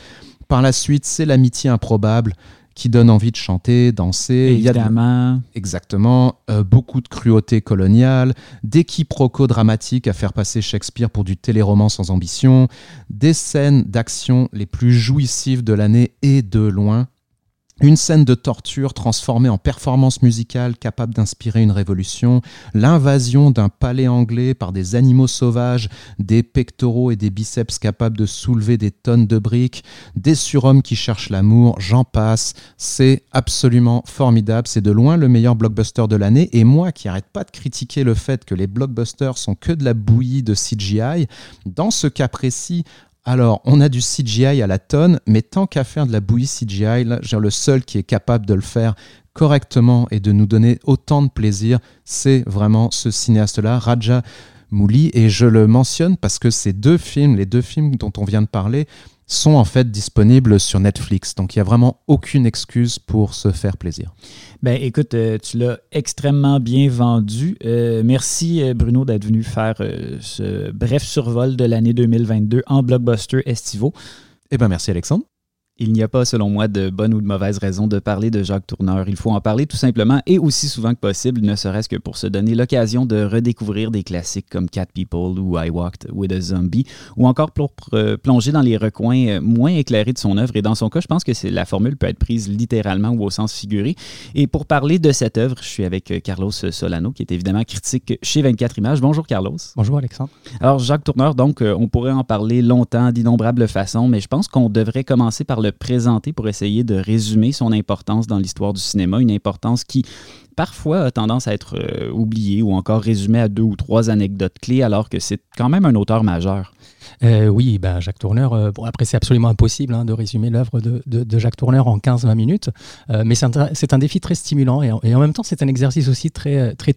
Speaker 2: Par la suite, c'est l'amitié improbable qui donne envie de chanter, danser.
Speaker 1: Évidemment.
Speaker 2: exactement. Euh, beaucoup de cruauté coloniale, des quiproquos dramatiques à faire passer Shakespeare pour du téléroman sans ambition, des scènes d'action les plus jouissives de l'année et de loin. Une scène de torture transformée en performance musicale capable d'inspirer une révolution, l'invasion d'un palais anglais par des animaux sauvages, des pectoraux et des biceps capables de soulever des tonnes de briques, des surhommes qui cherchent l'amour, j'en passe. C'est absolument formidable. C'est de loin le meilleur blockbuster de l'année. Et moi qui arrête pas de critiquer le fait que les blockbusters sont que de la bouillie de CGI, dans ce cas précis, alors, on a du CGI à la tonne, mais tant qu'à faire de la bouillie CGI, le seul qui est capable de le faire correctement et de nous donner autant de plaisir, c'est vraiment ce cinéaste-là, Raja Mouli. Et je le mentionne parce que ces deux films, les deux films dont on vient de parler, sont en fait disponibles sur Netflix. Donc il n'y a vraiment aucune excuse pour se faire plaisir.
Speaker 1: Ben écoute, euh, tu l'as extrêmement bien vendu. Euh, merci euh, Bruno d'être venu faire ce bref survol de l'année 2022 en blockbuster estivo.
Speaker 2: Eh ben merci Alexandre.
Speaker 1: Il n'y a pas, selon moi, de bonne ou de mauvaise raison de parler de Jacques Tourneur. Il faut en parler tout simplement et aussi souvent que possible, ne serait-ce que pour se donner l'occasion de redécouvrir des classiques comme Cat People ou I Walked with a Zombie, ou encore pour plonger dans les recoins euh, moins éclairés de son œuvre. Et dans son cas, je pense que la formule peut être prise littéralement ou au sens figuré. Et pour parler de cette œuvre, je suis avec euh, Carlos Solano, qui est évidemment critique chez 24 Images. Bonjour Carlos.
Speaker 3: Bonjour Alexandre.
Speaker 1: Alors Jacques Tourneur, donc, euh, on pourrait en parler longtemps, d'innombrables façons, mais je pense qu'on devrait commencer par le présenter pour essayer de résumer son importance dans l'histoire du cinéma, une importance qui parfois a tendance à être oublié ou encore résumé à deux ou trois anecdotes clés, alors que c'est quand même un auteur majeur.
Speaker 3: Euh, oui, ben Jacques Tourneur, euh, bon, après c'est absolument impossible hein, de résumer l'œuvre de, Jacques Tourneur en 15-20 minutes, euh, mais c'est un, défi très stimulant et en, même temps c'est un exercice aussi très, très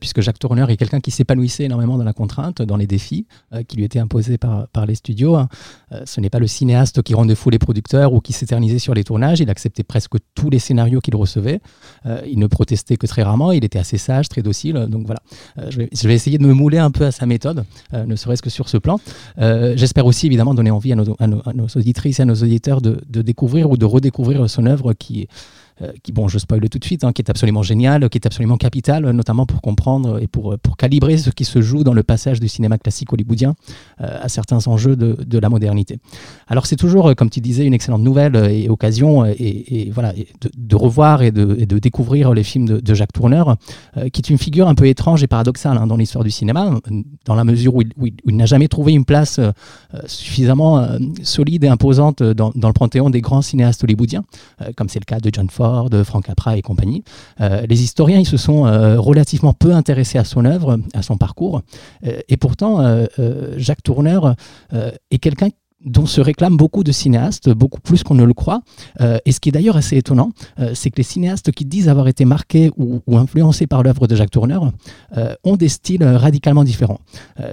Speaker 3: puisque Jacques Tourneur est quelqu'un qui s'épanouissait énormément dans la contrainte, dans les défis qui lui étaient imposés par, les studios. Hein. ce n'est pas le cinéaste qui rendait fou les producteurs ou qui s'éternisait sur les tournages, il acceptait presque tous les scénarios qu'il recevait, il ne protestait que très rarement, il était assez sage, très docile, donc voilà. Je, vais, essayer de me mouler un peu à sa méthode, ne serait-ce que sur ce plan. Euh, j'espère aussi évidemment donner envie à nos, auditrices et à nos auditeurs de, découvrir ou de redécouvrir son œuvre qui, euh, qui, bon, je spoil tout de suite, hein, qui est absolument génial, qui est absolument capital, notamment pour comprendre et pour, pour calibrer ce qui se joue dans le passage du cinéma classique hollywoodien euh, à certains enjeux de, de la modernité. Alors c'est toujours, comme tu disais, une excellente nouvelle et occasion et, voilà, de, revoir et de, de, découvrir les films de, Jacques Tourneur, euh, qui est une figure un peu étrange et paradoxale hein, dans l'histoire du cinéma, dans la mesure où il, n'a jamais trouvé une place suffisamment solide et imposante dans, le panthéon des grands cinéastes hollywoodiens, comme c'est le cas de John Ford, de Frank Capra et compagnie. Euh, les historiens ils se sont euh, relativement peu intéressés à son œuvre, à son parcours. Euh, et pourtant, Jacques Tourneur est quelqu'un dont se réclament beaucoup de cinéastes, beaucoup plus qu'on ne le croit. Euh, et ce qui est d'ailleurs assez étonnant, euh, c'est que les cinéastes qui disent avoir été marqués ou, influencés par l'œuvre de Jacques Tourneur euh, ont des styles radicalement différents.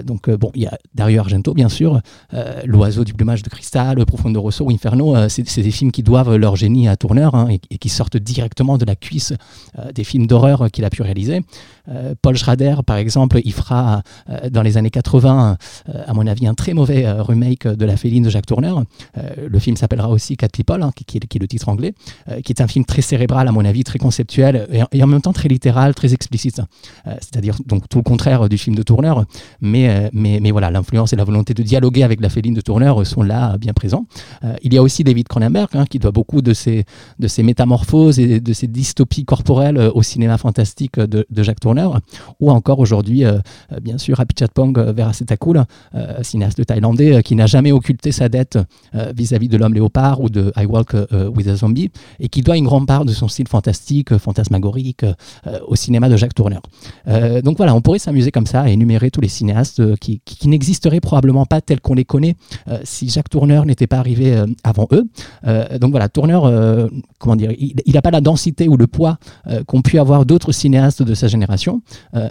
Speaker 3: donc, bon, il y a Dario Argento, bien sûr, L'oiseau du plumage de cristal, Profondo Rosso Inferno, c'est des films qui doivent leur génie à Tourneur hein, et, et, qui sortent directement de la cuisse des films d'horreur qu'il a pu réaliser. Paul Schrader, par exemple, il fera dans les années 80, à mon avis, un très mauvais remake de La Féline de Jacques Tourneur. Euh, le film s'appellera aussi Cat People, hein, qui, est, le titre anglais, euh, qui est un film très cérébral, à mon avis, très conceptuel et, en même temps très littéral, très explicite. Euh, c'est-à-dire donc tout le contraire du film de Tourneur, mais, mais, mais voilà, l'influence et la volonté de dialoguer avec la féline de Tourneur sont là bien présents. il y a aussi David Cronenberg, hein, qui doit beaucoup de ses, de ses métamorphoses et de ses dystopies corporelles au cinéma fantastique de, Jacques Tourneur, ou encore aujourd'hui, bien sûr, Apichatpong Verasetakul, cinéaste thaïlandais qui n'a jamais occulté sa dette euh, vis-à-vis de l'homme léopard ou de I Walk euh, with a Zombie, et qui doit une grande part de son style fantastique, fantasmagorique, euh, au cinéma de Jacques Tourneur. donc voilà, on pourrait s'amuser comme ça à énumérer tous les cinéastes qui, n'existeraient probablement pas tels qu'on les connaît si Jacques Tourneur n'était pas arrivé avant eux. donc voilà, Tourneur, comment dire, il n'a pas la densité ou le poids qu'ont pu avoir d'autres cinéastes de sa génération,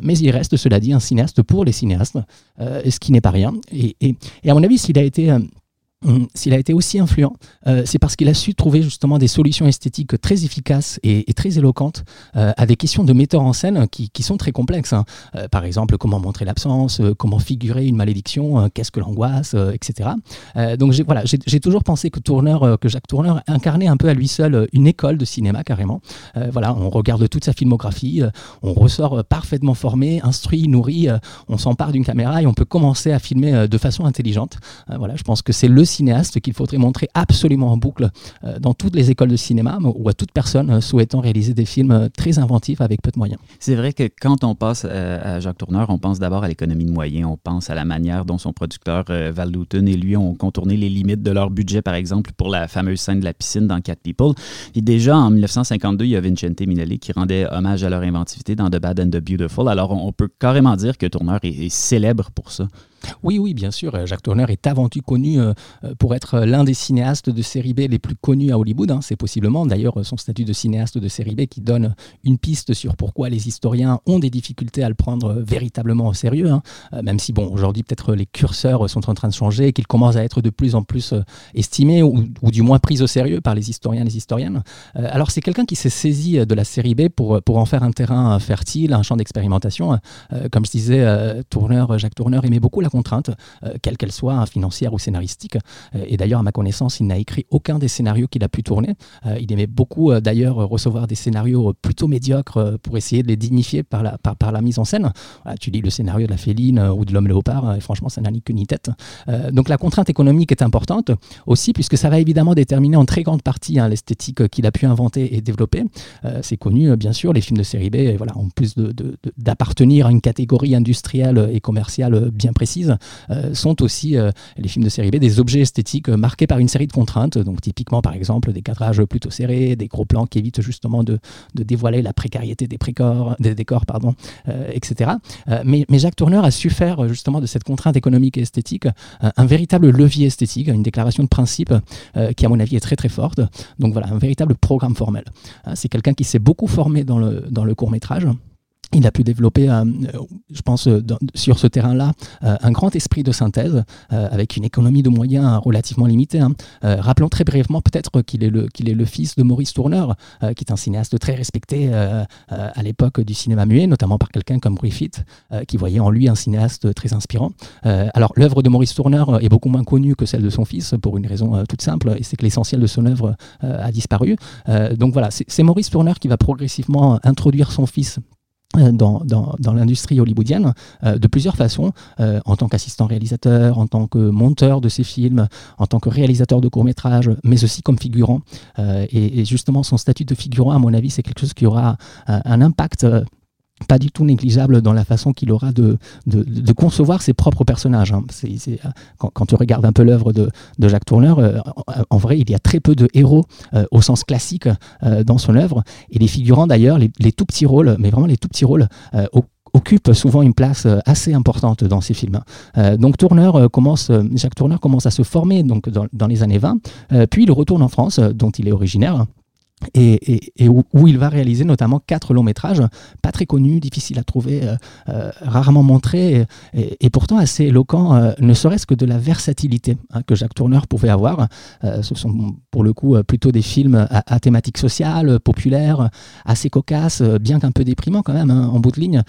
Speaker 3: mais il reste, cela dit, un cinéaste pour les cinéastes, ce qui n'est pas rien. Et, et, à mon avis, s'il a été s'il a été aussi influent, euh, c'est parce qu'il a su trouver justement des solutions esthétiques très efficaces et, très éloquentes euh, à des questions de metteur en scène qui, sont très complexes. Hein. Euh, par exemple, comment montrer l'absence, comment figurer une malédiction, qu'est-ce que l'angoisse, etc. donc voilà, j'ai toujours pensé que que Jacques Tourneur incarnait un peu à lui seul une école de cinéma carrément. voilà, on regarde toute sa filmographie, on ressort parfaitement formé, instruit, nourri, on s'empare d'une caméra et on peut commencer à filmer de façon intelligente. voilà, je pense que c'est le cinéaste qu'il faudrait montrer absolument en boucle euh, dans toutes les écoles de cinéma ou à toute personne euh, souhaitant réaliser des films euh, très inventifs avec peu de moyens.
Speaker 1: C'est vrai que quand on passe à Jacques Tourneur, on pense d'abord à l'économie de moyens, on pense à la manière dont son producteur Val Luton et lui ont contourné les limites de leur budget, par exemple, pour la fameuse scène de la piscine dans Cat People. Et déjà, en 1952, il y a Vincente Minelli qui rendait hommage à leur inventivité dans The Bad and the Beautiful. Alors, on peut carrément dire que Tourneur est célèbre pour ça.
Speaker 3: Oui, oui, bien sûr. Euh, Jacques Tourneur est avant tout connu euh, euh, pour être l'un des cinéastes de série B les plus connus à Hollywood. Hein. C'est possiblement d'ailleurs son statut de cinéaste de série B qui donne une piste sur pourquoi les historiens ont des difficultés à le prendre véritablement au sérieux. Hein. Même si, bon, aujourd'hui, peut-être les curseurs sont en train de changer et qu'il commence à être de plus en plus estimé ou, du moins pris au sérieux par les historiens et les historiennes. Alors, c'est quelqu'un qui s'est saisi de la série B pour, pour en faire un terrain fertile, un champ d'expérimentation. Comme je disais, Tourneur, Jacques Tourneur aimait beaucoup la contraintes, euh, quelle qu'elle soit, hein, financière ou scénaristique. Euh, et d'ailleurs, à ma connaissance, il n'a écrit aucun des scénarios qu'il a pu tourner. Euh, il aimait beaucoup d'ailleurs recevoir des scénarios plutôt médiocres pour essayer de les dignifier par la, mise en scène. tu lis le scénario de La Féline ou de L'Homme Léopard, et franchement, ça n'a ni queue ni tête. donc la contrainte économique est importante aussi, puisque ça va évidemment déterminer en très grande partie hein, l'esthétique qu'il a pu inventer et développer. C'est connu, bien sûr, les films de série B, voilà, en plus d'appartenir à une catégorie industrielle et commerciale bien précise, euh, sont aussi, euh, les films de série B, des objets esthétique marqué par une série de contraintes, donc typiquement par exemple des cadrages plutôt serrés, des gros plans qui évitent justement de, dévoiler la précarité des, décors, pardon, etc. mais, Jacques Tourneur a su faire justement de cette contrainte économique et esthétique un véritable levier esthétique, une déclaration de principe qui à mon avis est très très forte. Donc voilà, un véritable programme formel. C'est quelqu'un qui s'est beaucoup formé dans le court métrage il a pu développer, euh, je pense, euh, sur ce terrain-là, euh, un grand esprit de synthèse avec une économie de moyens relativement limitée. Hein. rappelons très brièvement peut-être qu'il est, le, fils de Maurice Tourneur, qui est un cinéaste très respecté à l'époque du cinéma muet, notamment par quelqu'un comme Griffith, qui voyait en lui un cinéaste très inspirant. alors, l'œuvre de Maurice Tourneur est beaucoup moins connue que celle de son fils pour une raison toute simple, et c'est que l'essentiel de son œuvre a disparu. donc voilà, c'est Maurice Tourneur qui va progressivement introduire son fils euh, dans, dans, dans l'industrie hollywoodienne euh, de plusieurs façons, euh, en tant qu'assistant réalisateur, en tant que monteur de ses films, en tant que réalisateur de courts-métrages, mais aussi comme figurant. Et, justement, son statut de figurant, à mon avis, c'est quelque chose qui aura un impact pas du tout négligeable dans la façon qu'il aura de, de, concevoir ses propres personnages. Hein. quand, quand, tu regardes un peu l'œuvre de, de, Jacques Tourneur, euh, en, vrai, il y a très peu de héros euh, au sens classique euh, dans son œuvre. Et les figurants, d'ailleurs, les, tout petits rôles, mais vraiment les tout petits rôles, occupent souvent une place assez importante dans ces films. donc Tourneur commence, Jacques Tourneur commence à se former donc, dans, dans les années 20, puis il retourne en France, dont il est originaire, et, où, il va réaliser notamment quatre longs métrages, pas très connus, difficiles à trouver, euh, euh, rarement montrés, et, pourtant assez éloquents, euh, ne serait-ce que de la versatilité hein, que Jacques Tourneur pouvait avoir. ce sont pour le coup plutôt des films à, thématique sociale, populaire, assez cocasses, bien qu'un peu déprimants quand même, hein, en bout de ligne.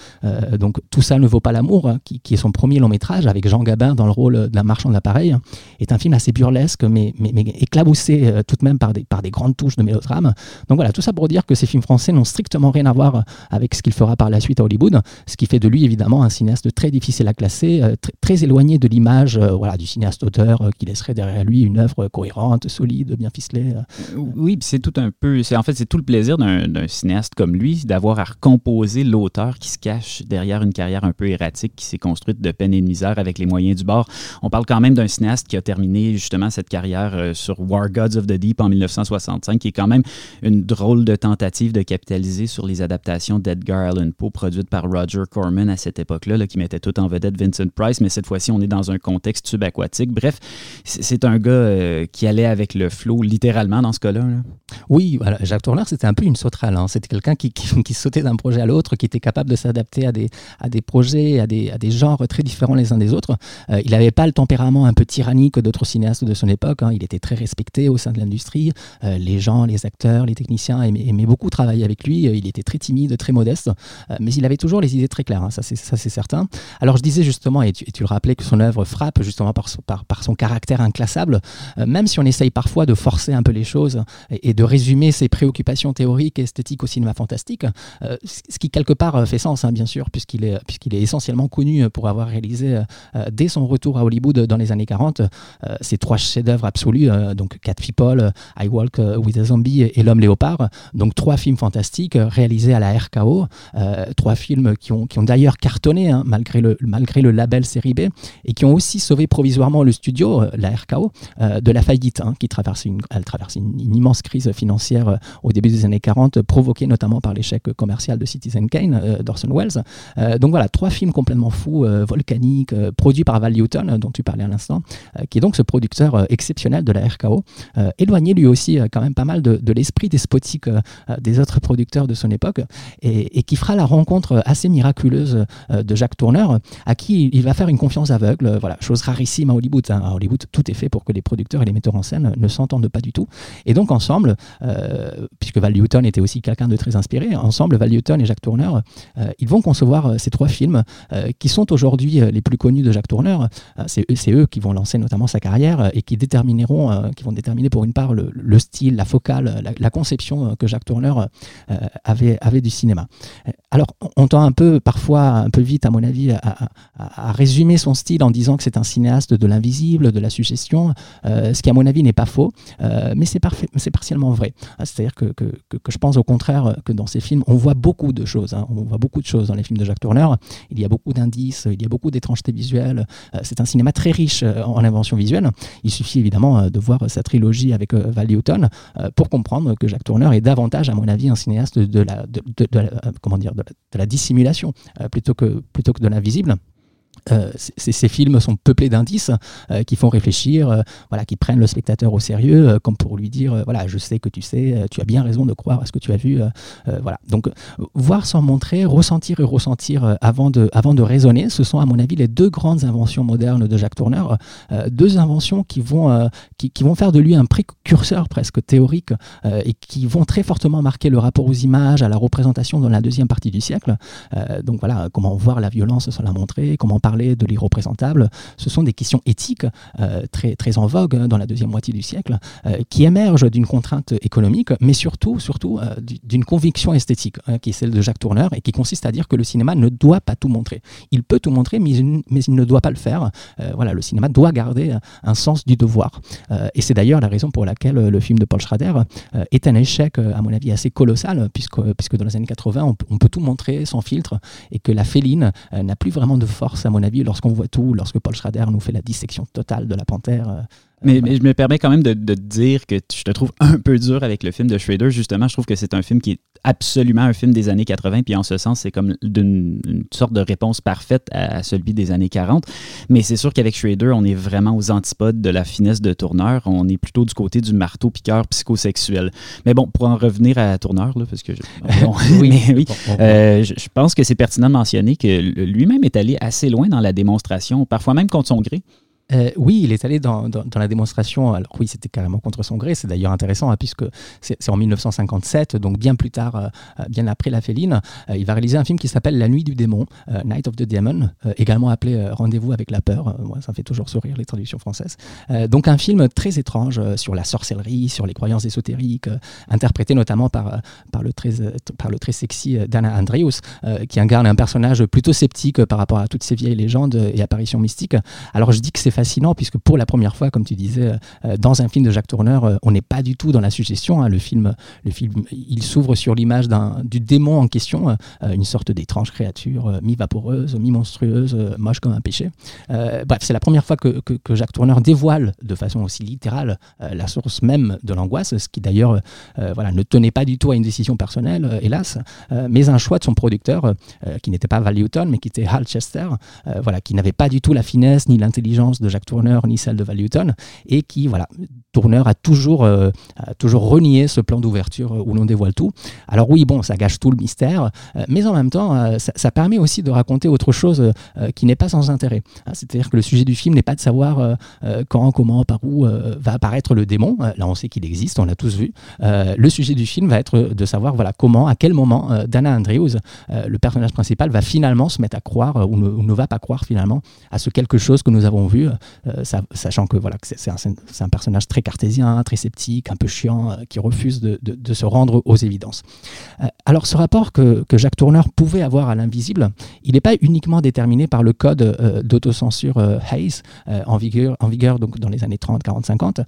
Speaker 3: donc Tout ça ne vaut pas l'amour, hein, qui, est son premier long métrage, avec Jean Gabin dans le rôle d'un marchand d'appareils, est un film assez burlesque, mais éclaboussé tout de même par des, par des grandes touches de mélodrame. Donc voilà, tout ça pour dire que ces films français n'ont strictement rien à voir avec ce qu'il fera par la suite à Hollywood, ce qui fait de lui évidemment un cinéaste très difficile à classer, euh, très, éloigné de l'image euh, du cinéaste-auteur euh, qui laisserait derrière lui une œuvre cohérente, solide, bien ficelée.
Speaker 1: Oui, c'est tout un peu, en fait c'est tout le plaisir d'un cinéaste comme lui d'avoir à recomposer l'auteur qui se cache derrière une carrière un peu erratique qui s'est construite de peine et de misère avec les moyens du bord. On parle quand même d'un cinéaste qui a terminé justement cette carrière sur War Gods of the Deep en 1965, qui est quand même une drôle de tentative de capitaliser sur les adaptations d'Edgar Allan Poe produites par Roger Corman à cette époque-là, qui mettait tout en vedette Vincent Price, mais cette fois-ci, on est dans un contexte subaquatique. Bref, c'est un gars euh, qui allait avec le flot, littéralement, dans ce cas-là.
Speaker 3: Oui. Jacques Tourneur, c'était un peu une sauterelle. Hein. C'était quelqu'un qui, sautait d'un projet à l'autre, qui était capable de s'adapter à des, projets, à des, à des genres très différents les uns des autres. Euh, il n'avait pas le tempérament un peu tyrannique d'autres cinéastes de son époque. Hein. Il était très respecté au sein de l'industrie. Euh, les gens, les acteurs, les techniciens aimait, beaucoup travailler avec lui. Euh, il était très timide, très modeste, euh, mais il avait toujours les idées très claires, hein, ça c'est certain. Alors je disais justement, et tu, le rappelais, que son œuvre frappe justement par son, caractère inclassable, euh, même si on essaye parfois de forcer un peu les choses et, de résumer ses préoccupations théoriques et esthétiques au cinéma fantastique, ce qui quelque part fait sens, hein, bien sûr, puisqu'il est, puisqu'il est essentiellement connu pour avoir réalisé dès son retour à Hollywood dans les années 40 ses trois chefs-d'œuvre absolus, donc Cat People, I Walk with a Zombie et L'Homme Léopard donc trois films fantastiques euh, réalisés à la RKO, euh, trois films qui ont, qui ont d'ailleurs cartonné hein, malgré, le, malgré le label série B et qui ont aussi sauvé provisoirement le studio, euh, la RKO, de la faillite, hein, qui traverse une, elle traverse une, immense crise financière au début des années 40, provoquée notamment par l'échec commercial de Citizen Kane d'Orson Welles. donc voilà, trois films complètement fous, volcaniques, produits par Val Newton, dont tu parlais à l'instant, qui est donc ce producteur exceptionnel de la RKO, éloigné lui aussi quand même pas mal de, de l'esprit des spots euh, des autres producteurs de son époque, et, qui fera la rencontre assez miraculeuse euh, de Jacques Tourneur, à qui il va faire une confiance aveugle. Voilà, chose rarissime à Hollywood. Hein. À Hollywood, tout est fait pour que les producteurs et les metteurs en scène ne s'entendent pas du tout. Et donc ensemble, euh, puisque Val Newton était aussi quelqu'un de très inspiré, ensemble, Val Newton et Jacques Tourneur, ils vont concevoir ces trois films qui sont aujourd'hui les plus connus de Jacques Tourneur. c'est eux qui vont lancer notamment sa carrière et qui détermineront, qui vont déterminer pour une part le, style, la focale, la, la conception que Jacques Tourneur avait, avait du cinéma. Alors, on tend un peu, parfois, un peu vite, à mon avis, à, résumer son style en disant que c'est un cinéaste de l'invisible, de la suggestion, ce qui, à mon avis, n'est pas faux, mais c'est partiellement vrai. C'est-à-dire que, que, que, je pense au contraire que dans ces films, on voit beaucoup de choses. Hein. On voit beaucoup de choses dans les films de Jacques Tourneur. Il y a beaucoup d'indices, il y a beaucoup d'étrangetés visuelles. c'est un cinéma très riche en invention visuelle. Il suffit évidemment de voir sa trilogie avec Val Newton pour comprendre que Jacques Tourneur est davantage, à mon avis, un cinéaste de la, de, comment dire, de la, dissimulation que, plutôt que de l'invisible. Euh, ces, films sont peuplés d'indices euh, qui font réfléchir, euh, voilà, qui prennent le spectateur au sérieux, comme pour lui dire voilà, je sais que tu sais, tu as bien raison de croire à ce que tu as vu. voilà. Donc, voir sans montrer, ressentir et ressentir avant de, avant de raisonner, ce sont à mon avis les deux grandes inventions modernes de Jacques Tourneur, deux inventions qui vont, qui, qui, vont faire de lui un précurseur presque théorique et qui vont très fortement marquer le rapport aux images, à la représentation dans la deuxième partie du siècle. donc voilà, comment voir la violence sans la montrer, comment parler de l'irreprésentable, ce sont des questions éthiques euh, très, très en vogue hein, dans la deuxième moitié du siècle, euh, qui émergent d'une contrainte économique, mais surtout, surtout euh, d'une conviction esthétique, hein, qui est celle de Jacques Tourneur, et qui consiste à dire que le cinéma ne doit pas tout montrer. Il peut tout montrer, mais il, ne doit pas le faire. voilà, le cinéma doit garder un sens du devoir. et c'est d'ailleurs la raison pour laquelle le film de Paul Schrader est un échec, à mon avis, assez colossal, puisque, puisque dans les années 80, on, peut tout montrer sans filtre, et que la féline n'a plus vraiment de force, à mon lorsqu'on voit tout, lorsque Paul Schrader nous fait la dissection totale de la panthère.
Speaker 1: Mais, je me permets quand même de, dire que je te trouve un peu dur avec le film de Schrader. Justement, je trouve que c'est un film qui est absolument un film des années 80, puis en ce sens, c'est comme une, sorte de réponse parfaite à, celui des années 40. Mais c'est sûr qu'avec Schrader, on est vraiment aux antipodes de la finesse de Tourneur. On est plutôt du côté du marteau-piqueur psychosexuel. Mais bon, pour en revenir à Tourneur, là, parce que je, oui, oui euh, je, je pense que c'est pertinent de mentionner que lui-même est allé assez loin dans la démonstration, parfois même contre son gré.
Speaker 3: Euh, oui, il est allé dans, la démonstration. Alors oui, c'était carrément contre son gré. C'est d'ailleurs intéressant hein, puisque c'est en 1957, donc bien plus tard, euh, euh, bien après La Féline, il va réaliser un film qui s'appelle La Nuit du démon, Night of the Demon, également appelé Rendez-vous avec la peur. moi, ça fait toujours sourire les traductions françaises. donc un film très étrange sur la sorcellerie, sur les croyances ésotériques, interprété notamment par, par, le, très, par le très sexy Dana Andrews, qui incarne un personnage plutôt sceptique par rapport à toutes ces vieilles légendes et apparitions mystiques. Alors je dis que c'est fascinant puisque pour la première fois, comme tu disais, euh, dans un film de Jacques Tourneur, euh, on n'est pas du tout dans la suggestion. Hein. Le film, le film, il s'ouvre sur l'image du démon en question, euh, une sorte d'étrange créature mi-vaporeuse, mi-monstrueuse, moche comme un péché. bref, c'est la première fois que, que, Jacques Tourneur dévoile de façon aussi littérale la source même de l'angoisse, ce qui d'ailleurs voilà, ne tenait pas du tout à une décision personnelle, hélas, mais un choix de son producteur, qui n'était pas Val Newton, mais qui était Hal Chester, voilà, qui n'avait pas du tout la finesse ni l'intelligence de Jacques Tourneur ni celle de Val et qui, voilà, Tourneur a toujours, euh, toujours renié ce plan d'ouverture où l'on dévoile tout. Alors oui, bon, ça gâche tout le mystère, euh, mais en même temps, euh, ça, permet aussi de raconter autre chose qui n'est pas sans intérêt. Hein, c'est-à-dire que le sujet du film n'est pas de savoir quand, comment, par où va apparaître le démon. là, on sait qu'il existe, on l'a tous vu. le sujet du film va être de savoir voilà, comment, à quel moment, Dana Andrews, le personnage principal, va finalement se mettre à croire ou ne, va pas croire finalement à ce quelque chose que nous avons vu, sachant que voilà, c'est un, personnage très cartésien, très sceptique, un peu chiant, euh, qui refuse de, se rendre aux évidences. Euh, alors ce rapport que, Jacques Tourneur pouvait avoir à l'invisible, il n'est pas uniquement déterminé par le code euh, d'autocensure Hayes en vigueur, en vigueur donc dans les années 30, 40, 50,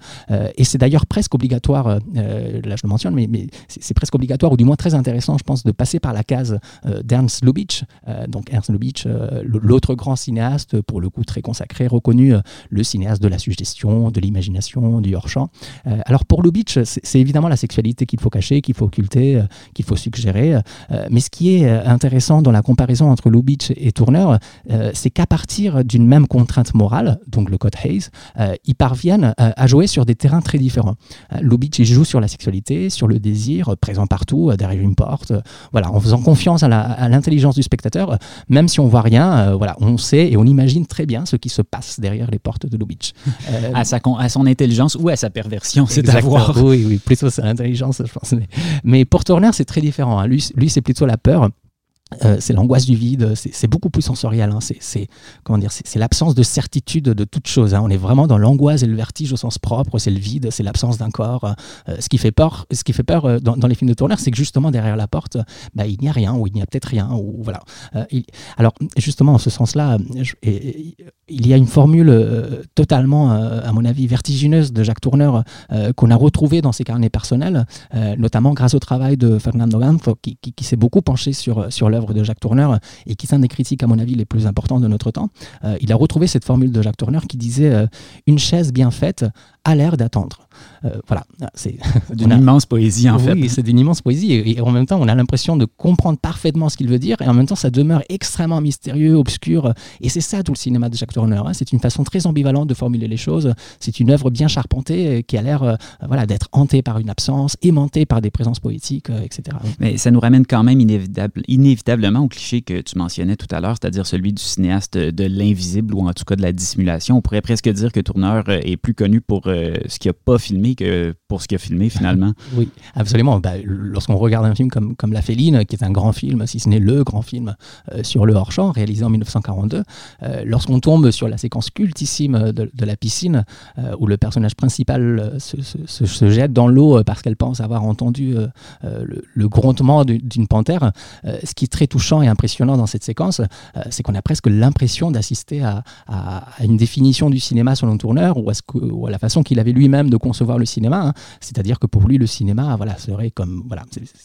Speaker 3: et c'est d'ailleurs presque obligatoire, là je le mentionne, mais, mais c'est presque obligatoire, ou du moins très intéressant, je pense, de passer par la case d'Ernst Lubitsch, donc Ernst Lubitsch, l'autre grand cinéaste, pour le coup très consacré, reconnu, le cinéaste de la suggestion, de l'imagination, du hors-champ. Euh, alors pour Lubitsch, c'est évidemment la sexualité qu'il faut cacher, qu'il faut occulter, euh, qu'il faut suggérer. Euh, mais ce qui est intéressant dans la comparaison entre Lubitsch et Tourneur, c'est qu'à partir d'une même contrainte morale, donc le code Hayes, ils parviennent à jouer sur des terrains très différents. Lubitsch, joue sur la sexualité, sur le désir, présent partout, derrière une porte, voilà, en faisant confiance à l'intelligence du spectateur, même si on voit rien, voilà, on sait et on imagine très bien ce qui se passe derrière les portes de Lubitsch.
Speaker 1: à, sa, à son intelligence ou à sa perversion, c'est à voir.
Speaker 3: Oui, oui, plutôt c'est l'intelligence, je pense. Mais, pour Turner, c'est très différent. Hein. Lui, lui c'est plutôt la peur. Euh, c'est l'angoisse du vide, c'est beaucoup plus sensoriel. Hein. C'est l'absence de certitude de toute chose. Hein. On est vraiment dans l'angoisse et le vertige au sens propre. C'est le vide, c'est l'absence d'un corps. Euh, ce qui fait peur, ce qui fait peur euh, dans, les films de tourneur, c'est que justement derrière la porte, bah, il n'y a rien ou il n'y a peut-être rien. Ou voilà. alors justement, en ce sens-là, il y a une formule totalement, à mon avis, vertigineuse de Jacques Tourneur qu'on a retrouvée dans ses carnets personnels, notamment grâce au travail de Fernando Ganfo, qui, s'est beaucoup penché sur sur de Jacques Tourneur et qui est un des critiques, à mon avis, les plus importants de notre temps. Euh, il a retrouvé cette formule de Jacques Tourneur qui disait euh, Une chaise bien faite a l'air d'attendre. Euh, voilà,
Speaker 1: c'est d'une immense poésie en fait.
Speaker 3: Oui, c'est d'une immense poésie et, en même temps on a l'impression de comprendre parfaitement ce qu'il veut dire et en même temps ça demeure extrêmement mystérieux, obscur et c'est ça tout le cinéma de Jacques Tourneur. Hein. C'est une façon très ambivalente de formuler les choses. C'est une œuvre bien charpentée qui a l'air voilà d'être hantée par une absence, aimantée par des présences poétiques, etc.
Speaker 1: Mais ça nous ramène quand même inévitable, inévitablement au cliché que tu mentionnais tout à l'heure, c'est-à-dire celui du cinéaste de l'invisible ou en tout cas de la dissimulation. On pourrait presque dire que Tourneur est plus connu pour euh, ce qu'il n'a pas filmé que pour ce qu'il a filmé finalement.
Speaker 3: oui, absolument. Bah, lorsqu'on regarde un film comme, comme La Féline, qui est un grand film, si ce n'est le grand film euh, sur le hors-champ, réalisé en 1942, euh, lorsqu'on tombe sur la séquence cultissime de, la piscine, où le personnage principal se, jette dans l'eau parce qu'elle pense avoir entendu le, grondement d'une panthère, ce qui est très touchant et impressionnant dans cette séquence, c'est qu'on a presque l'impression d'assister à, une définition du cinéma selon Tourneur ou à, ce ou à la façon qu'il avait lui-même de concevoir le cinéma. Hein. C'est-à-dire que pour lui, le cinéma voilà, serait comme. Voilà,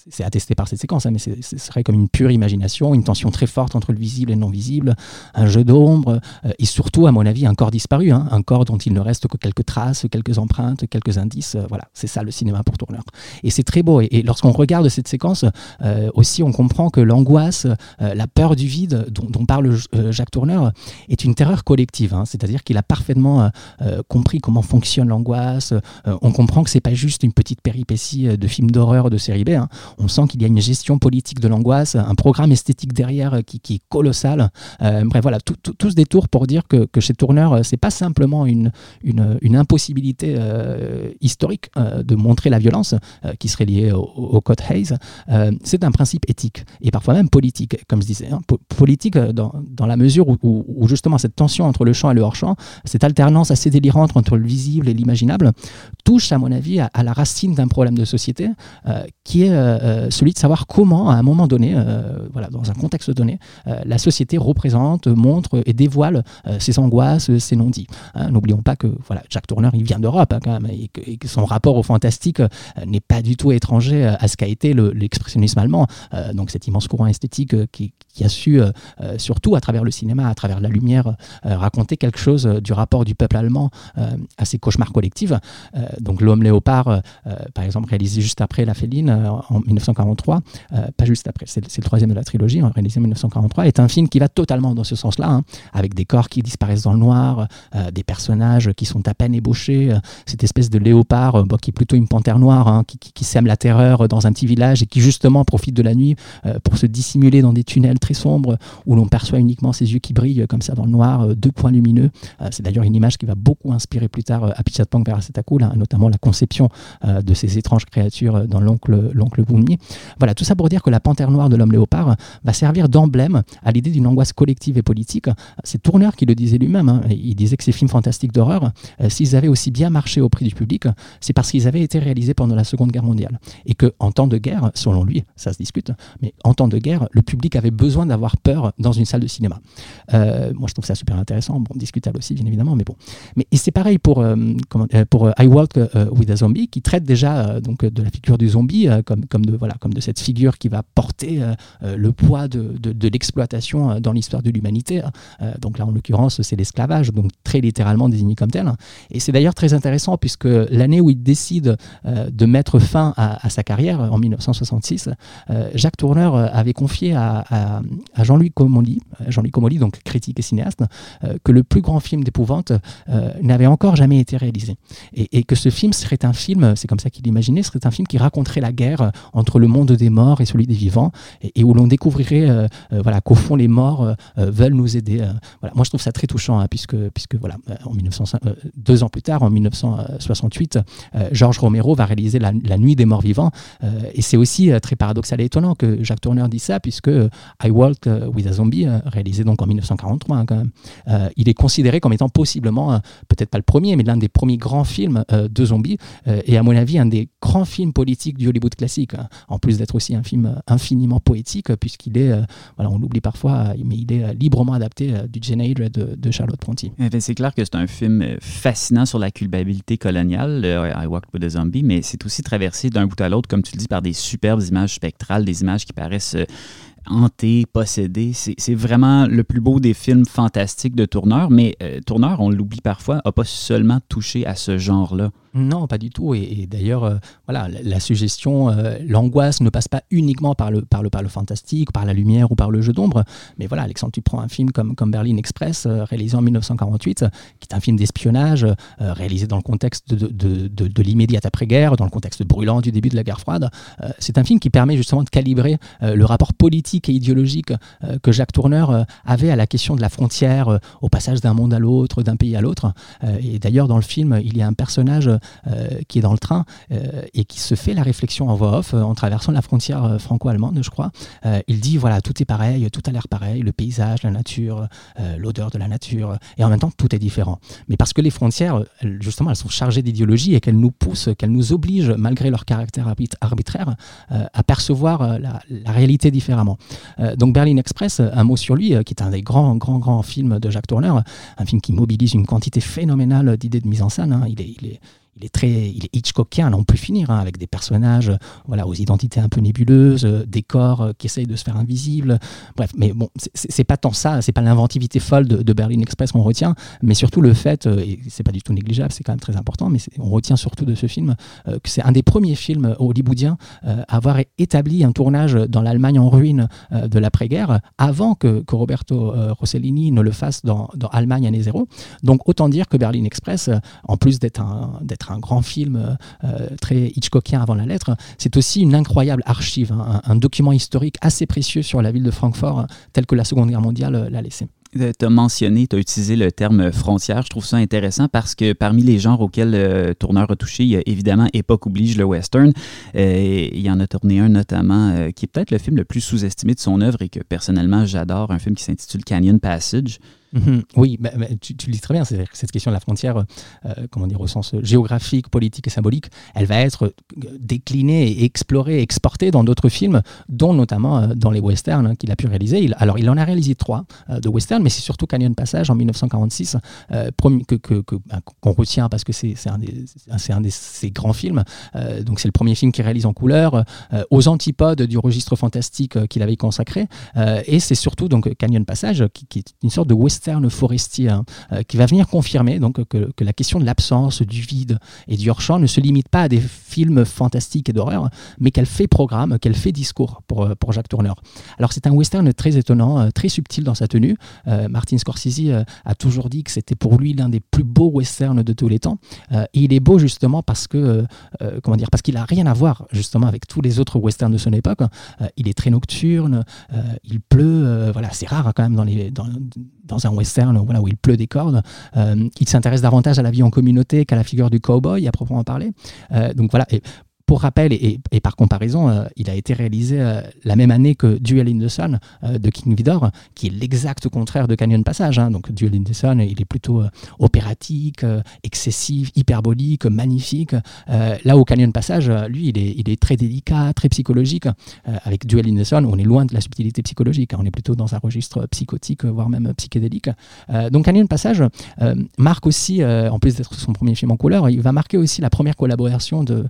Speaker 3: c'est attesté par cette séquence, hein, mais ce serait comme une pure imagination, une tension très forte entre le visible et le non visible, un jeu d'ombre, euh, et surtout, à mon avis, un corps disparu, hein, un corps dont il ne reste que quelques traces, quelques empreintes, quelques indices. Euh, voilà, c'est ça le cinéma pour Tourneur. Et c'est très beau. Et, lorsqu'on regarde cette séquence, euh, aussi, on comprend que l'angoisse, la peur du vide dont, dont parle Jacques Tourneur est une terreur collective. C'est-à-dire qu'il a parfaitement compris comment fonctionne l'angoisse. Euh, on comprend que c'est pas juste une petite péripétie euh, de film d'horreur de série B. Hein. On sent qu'il y a une gestion politique de l'angoisse, un programme esthétique derrière euh, qui, est colossal. bref, voilà, tout, ce détour pour dire que, chez Tourneur, c'est pas simplement une, une, impossibilité historique de montrer la violence qui serait liée au, code Hayes. c'est un principe éthique et parfois même politique, comme je disais. Hein. politique dans, la mesure où, justement cette tension entre le champ et le hors-champ, cette alternance assez délirante entre le visible et l'imaginable, touche, à mon avis, à, la racine d'un problème de société euh, qui est euh, euh, celui de savoir comment, à un moment donné, voilà, dans un contexte donné, la société représente, montre et dévoile ses angoisses, ses non-dits. Hein, n'oublions pas que voilà, Jack Turner, il vient d'Europe hein, quand même, et que, son rapport au fantastique n'est pas du tout étranger à ce qu'a été l'expressionnisme allemand. donc cet immense courant esthétique qui, qui, a su, surtout à travers le cinéma, à travers la lumière, raconter quelque chose du rapport du peuple allemand à ses cauchemars collectifs. Euh, donc L'homme léopard, euh, euh, par exemple, réalisé juste après La Féline en 1943, pas juste après, c'est le troisième de la trilogie, hein, réalisé en 1943, est un film qui va totalement dans ce sens-là, hein, avec des corps qui disparaissent dans le noir, des personnages qui sont à peine ébauchés, cette espèce de léopard qui est plutôt une panthère noire, hein, qui, sème la terreur dans un petit village et qui justement profite de la nuit pour se dissimuler dans des tunnels très sombres où l'on perçoit uniquement ses yeux qui brillent comme ça dans le noir, deux points lumineux. c'est d'ailleurs une image qui va beaucoup inspirer plus tard à Pichatpong notamment la conception euh, de ces étranges créatures euh, dans l'oncle l'oncle Voilà, tout ça pour dire que la panthère noire de l'homme léopard va servir d'emblème à l'idée d'une angoisse collective et politique. C'est Tourner qui le disait lui-même. Hein. Il disait que ces films fantastiques d'horreur, euh, s'ils avaient aussi bien marché au prix du public, c'est parce qu'ils avaient été réalisés pendant la Seconde Guerre mondiale. Et que en temps de guerre, selon lui, ça se discute, mais en temps de guerre, le public avait besoin d'avoir peur dans une salle de cinéma. moi, je trouve ça super intéressant, bon, discutable aussi, bien évidemment, mais bon. Mais c'est pareil pour, comment, pour euh, with a Zombie, qui traite déjà euh, donc de la figure du zombie euh, comme, comme, de, voilà, comme de cette figure qui va porter le poids de, de, l'exploitation dans l'histoire de l'humanité. donc là, en l'occurrence, c'est l'esclavage, donc très littéralement désigné comme tel. Et c'est d'ailleurs très intéressant puisque l'année où il décide de mettre fin à, sa carrière, en 1966, Jacques Tourneur avait confié à, à, Jean-Louis Comolli, Jean-Louis Comolli, donc critique et cinéaste, que le plus grand film d'épouvante n'avait encore jamais été réalisé réalisé. Et, que ce film serait un film, c'est comme ça qu'il imaginait, serait un film qui raconterait la guerre entre le monde des morts et celui des vivants, et, où l'on découvrirait voilà, qu'au fond les morts veulent nous aider. voilà. Moi je trouve ça très touchant, hein, puisque, puisque voilà, en 1905, deux ans plus tard, en 1968, Georges Romero va réaliser la, Nuit des morts vivants, et c'est aussi très paradoxal et étonnant que Jacques Tourneur dit ça, puisque I Walked with a Zombie, réalisé donc en 1943 hein, il est considéré comme étant possiblement, peut-être pas le premier, mais l'un des premiers grands films euh, de zombies, euh, et à mon avis, un des grands films politiques du Hollywood classique, hein. en plus d'être aussi un film infiniment poétique, puisqu'il est, euh, voilà, on l'oublie parfois, mais il est librement adapté du Jane Eyre de, de, Charlotte Brontë.
Speaker 1: Eh c'est clair que c'est un film fascinant sur la culpabilité coloniale, I Walked with a Zombie, mais c'est aussi traversé d'un bout à l'autre, comme tu le dis, par des superbes images spectrales, des images qui paraissent hanté, possédé. C'est vraiment le plus beau des films fantastiques de Tourneur, mais euh, Tourneur, on l'oublie parfois, n'a pas seulement touché à ce genre-là.
Speaker 3: Non, pas du tout. Et, d'ailleurs, euh, voilà, la, suggestion, euh, l'angoisse ne passe pas uniquement par le, par, le, par le fantastique, par la lumière ou par le jeu d'ombre. Mais voilà, Alexandre, tu prends un film comme, comme Berlin Express, euh, réalisé en 1948, qui est un film d'espionnage, réalisé dans le contexte de, de, de, l'immédiate après-guerre, dans le contexte brûlant du début de la guerre froide. c'est un film qui permet justement de calibrer le rapport politique et idéologique que Jacques Tourneur avait à la question de la frontière, au passage d'un monde à l'autre, d'un pays à l'autre. et d'ailleurs, dans le film, il y a un personnage qui est dans le train euh, et qui se fait la réflexion en voix off euh, en traversant la frontière franco-allemande, je crois. il dit voilà, tout est pareil, tout a l'air pareil, le paysage, la nature, l'odeur de la nature, et en même temps, tout est différent. Mais parce que les frontières, justement, elles sont chargées d'idéologie et qu'elles nous poussent, qu'elles nous obligent, malgré leur caractère arbitraire, à percevoir la, réalité différemment. donc Berlin Express, un mot sur lui, qui est un des grands, grands, grands films de Jacques Tourneur, un film qui mobilise une quantité phénoménale d'idées de mise en scène. Hein. Il, est, il est très, Hitchcockien, on peut finir, hein, avec des personnages, voilà, aux identités un peu nébuleuses, euh, des corps euh, qui essayent de se faire invisibles. Bref, mais bon, c'est pas tant ça, c'est pas l'inventivité folle de, Berlin Express qu'on retient, mais surtout le fait, euh, et c'est pas du tout négligeable, c'est quand même très important, mais on retient surtout de ce film que c'est un des premiers films hollywoodiens à avoir établi un tournage dans l'Allemagne en ruine de l'après-guerre, avant que, Roberto Rossellini ne le fasse dans, dans Allemagne année zéro. Donc autant dire que Berlin Express, en plus d'être un un grand film euh, euh, très Hitchcockien avant la lettre, c'est aussi une incroyable archive, hein, un, document historique assez précieux sur la ville de Francfort, tel que la Seconde Guerre mondiale euh, l'a laissé.
Speaker 1: Tu as mentionné, tu as utilisé le terme frontière. Je trouve ça intéressant parce que parmi les genres auxquels tourneur a touché, il y a évidemment Époque oblige le western. il y en a tourné un notamment qui est peut-être le film le plus sous-estimé de son œuvre et que personnellement j'adore, un film qui s'intitule Canyon Passage.
Speaker 3: Mhm. oui, tu, le dis très bien, cette question de la frontière, euh, comment dire, au sens géographique, politique et symbolique, elle va être euh, déclinée explorée, exportée dans d'autres films, dont notamment euh, dans les westerns hein, qu'il a pu réaliser. Alors, il en a réalisé trois de westerns, mais c'est surtout Canyon Passage en 1946 qu'on que, que, qu'on retient parce que c'est un, un, de ses grands films. donc, c'est le premier film qu'il réalise en couleur, aux antipodes du registre fantastique qu'il avait consacré. et c'est surtout donc Canyon Passage, qui est une sorte de western western forestier hein, euh, qui va venir confirmer donc que, la question de l'absence, du vide et du hors-champ ne se limite pas à des films fantastiques et d'horreur, mais qu'elle fait programme, qu'elle fait discours pour, euh, pour Jacques Tourneur. Alors c'est un western très étonnant, euh, très subtil dans sa tenue. Martin Scorsese a toujours dit que c'était pour lui l'un des plus beaux westerns de tous les temps. et il est beau justement parce que comment dire parce qu'il a rien à voir justement avec tous les autres westerns de son époque. il est très nocturne, il pleut, voilà c'est rare hein, quand même dans dans, dans un western où il pleut des cordes. Euh, il s'intéresse davantage à la vie en communauté qu'à la figure du cowboy, à proprement parler. Euh, donc voilà, pour rappel et, par comparaison, euh, il a été réalisé euh, la même année que Duel in the Sun euh, de King Vidor, qui est l'exact contraire de Canyon Passage. Hein. Donc Duel in the Sun, il est plutôt opératique, excessif, hyperbolique, magnifique. là où Canyon Passage, lui, il est, très délicat, très psychologique. avec Duel in the Sun, on est loin de la subtilité psychologique. Hein. On est plutôt dans un registre psychotique, voire même psychédélique. donc Canyon Passage marque aussi, en plus d'être son premier film en couleur, il va marquer aussi la première collaboration de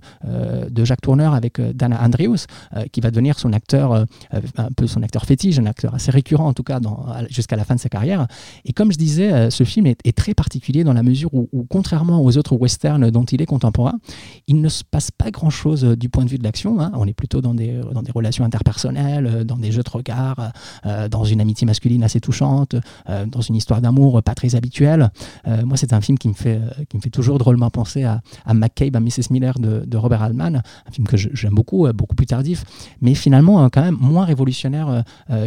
Speaker 3: de Jacques Tourneur avec euh, Dana Andrews, euh, qui va devenir son acteur, euh, un peu son acteur fétiche, un acteur assez récurrent en tout cas jusqu'à la fin de sa carrière. Et comme je disais, ce film est, très particulier dans la mesure où, contrairement aux autres westerns dont il est contemporain, il ne se passe pas grand-chose du point de vue de l'action. Hein. On est plutôt dans des, relations interpersonnelles, dans des jeux de regard, dans une amitié masculine assez touchante, dans une histoire d'amour pas très habituelle. moi, c'est un film qui me fait, toujours drôlement penser à, à McCabe, à Mrs. Miller de, de Robert Altman, un film que j'aime beaucoup, beaucoup plus tardif, mais finalement quand même moins révolutionnaire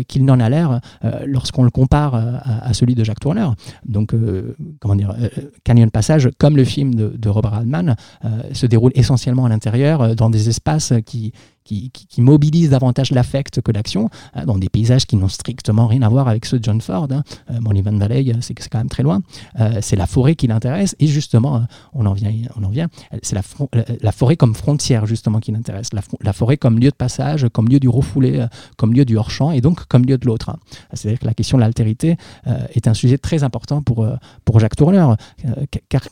Speaker 3: qu'il n'en a l'air lorsqu'on le compare à, celui de Jacques Tourneur. Donc, euh, comment dire, euh, Canyon Passage, comme le film de, de Robert Altman, euh, se déroule essentiellement à l'intérieur, dans des espaces qui, qui, mobilise davantage l'affect que l'action, hein, dans des paysages qui n'ont strictement rien à voir avec ceux de John Ford. Hein. Euh, Valley, c'est quand même très loin. Euh, c'est la forêt qui l'intéresse, et justement, euh, on en vient, on en vient. C'est la, forêt comme frontière justement qui l'intéresse, la, forêt comme lieu de passage, comme lieu du refoulé, comme lieu du hors-champ, et donc comme lieu de l'autre. Hein. C'est-à-dire que la question de l'altérité est un sujet très important pour, pour Jacques Tourneur,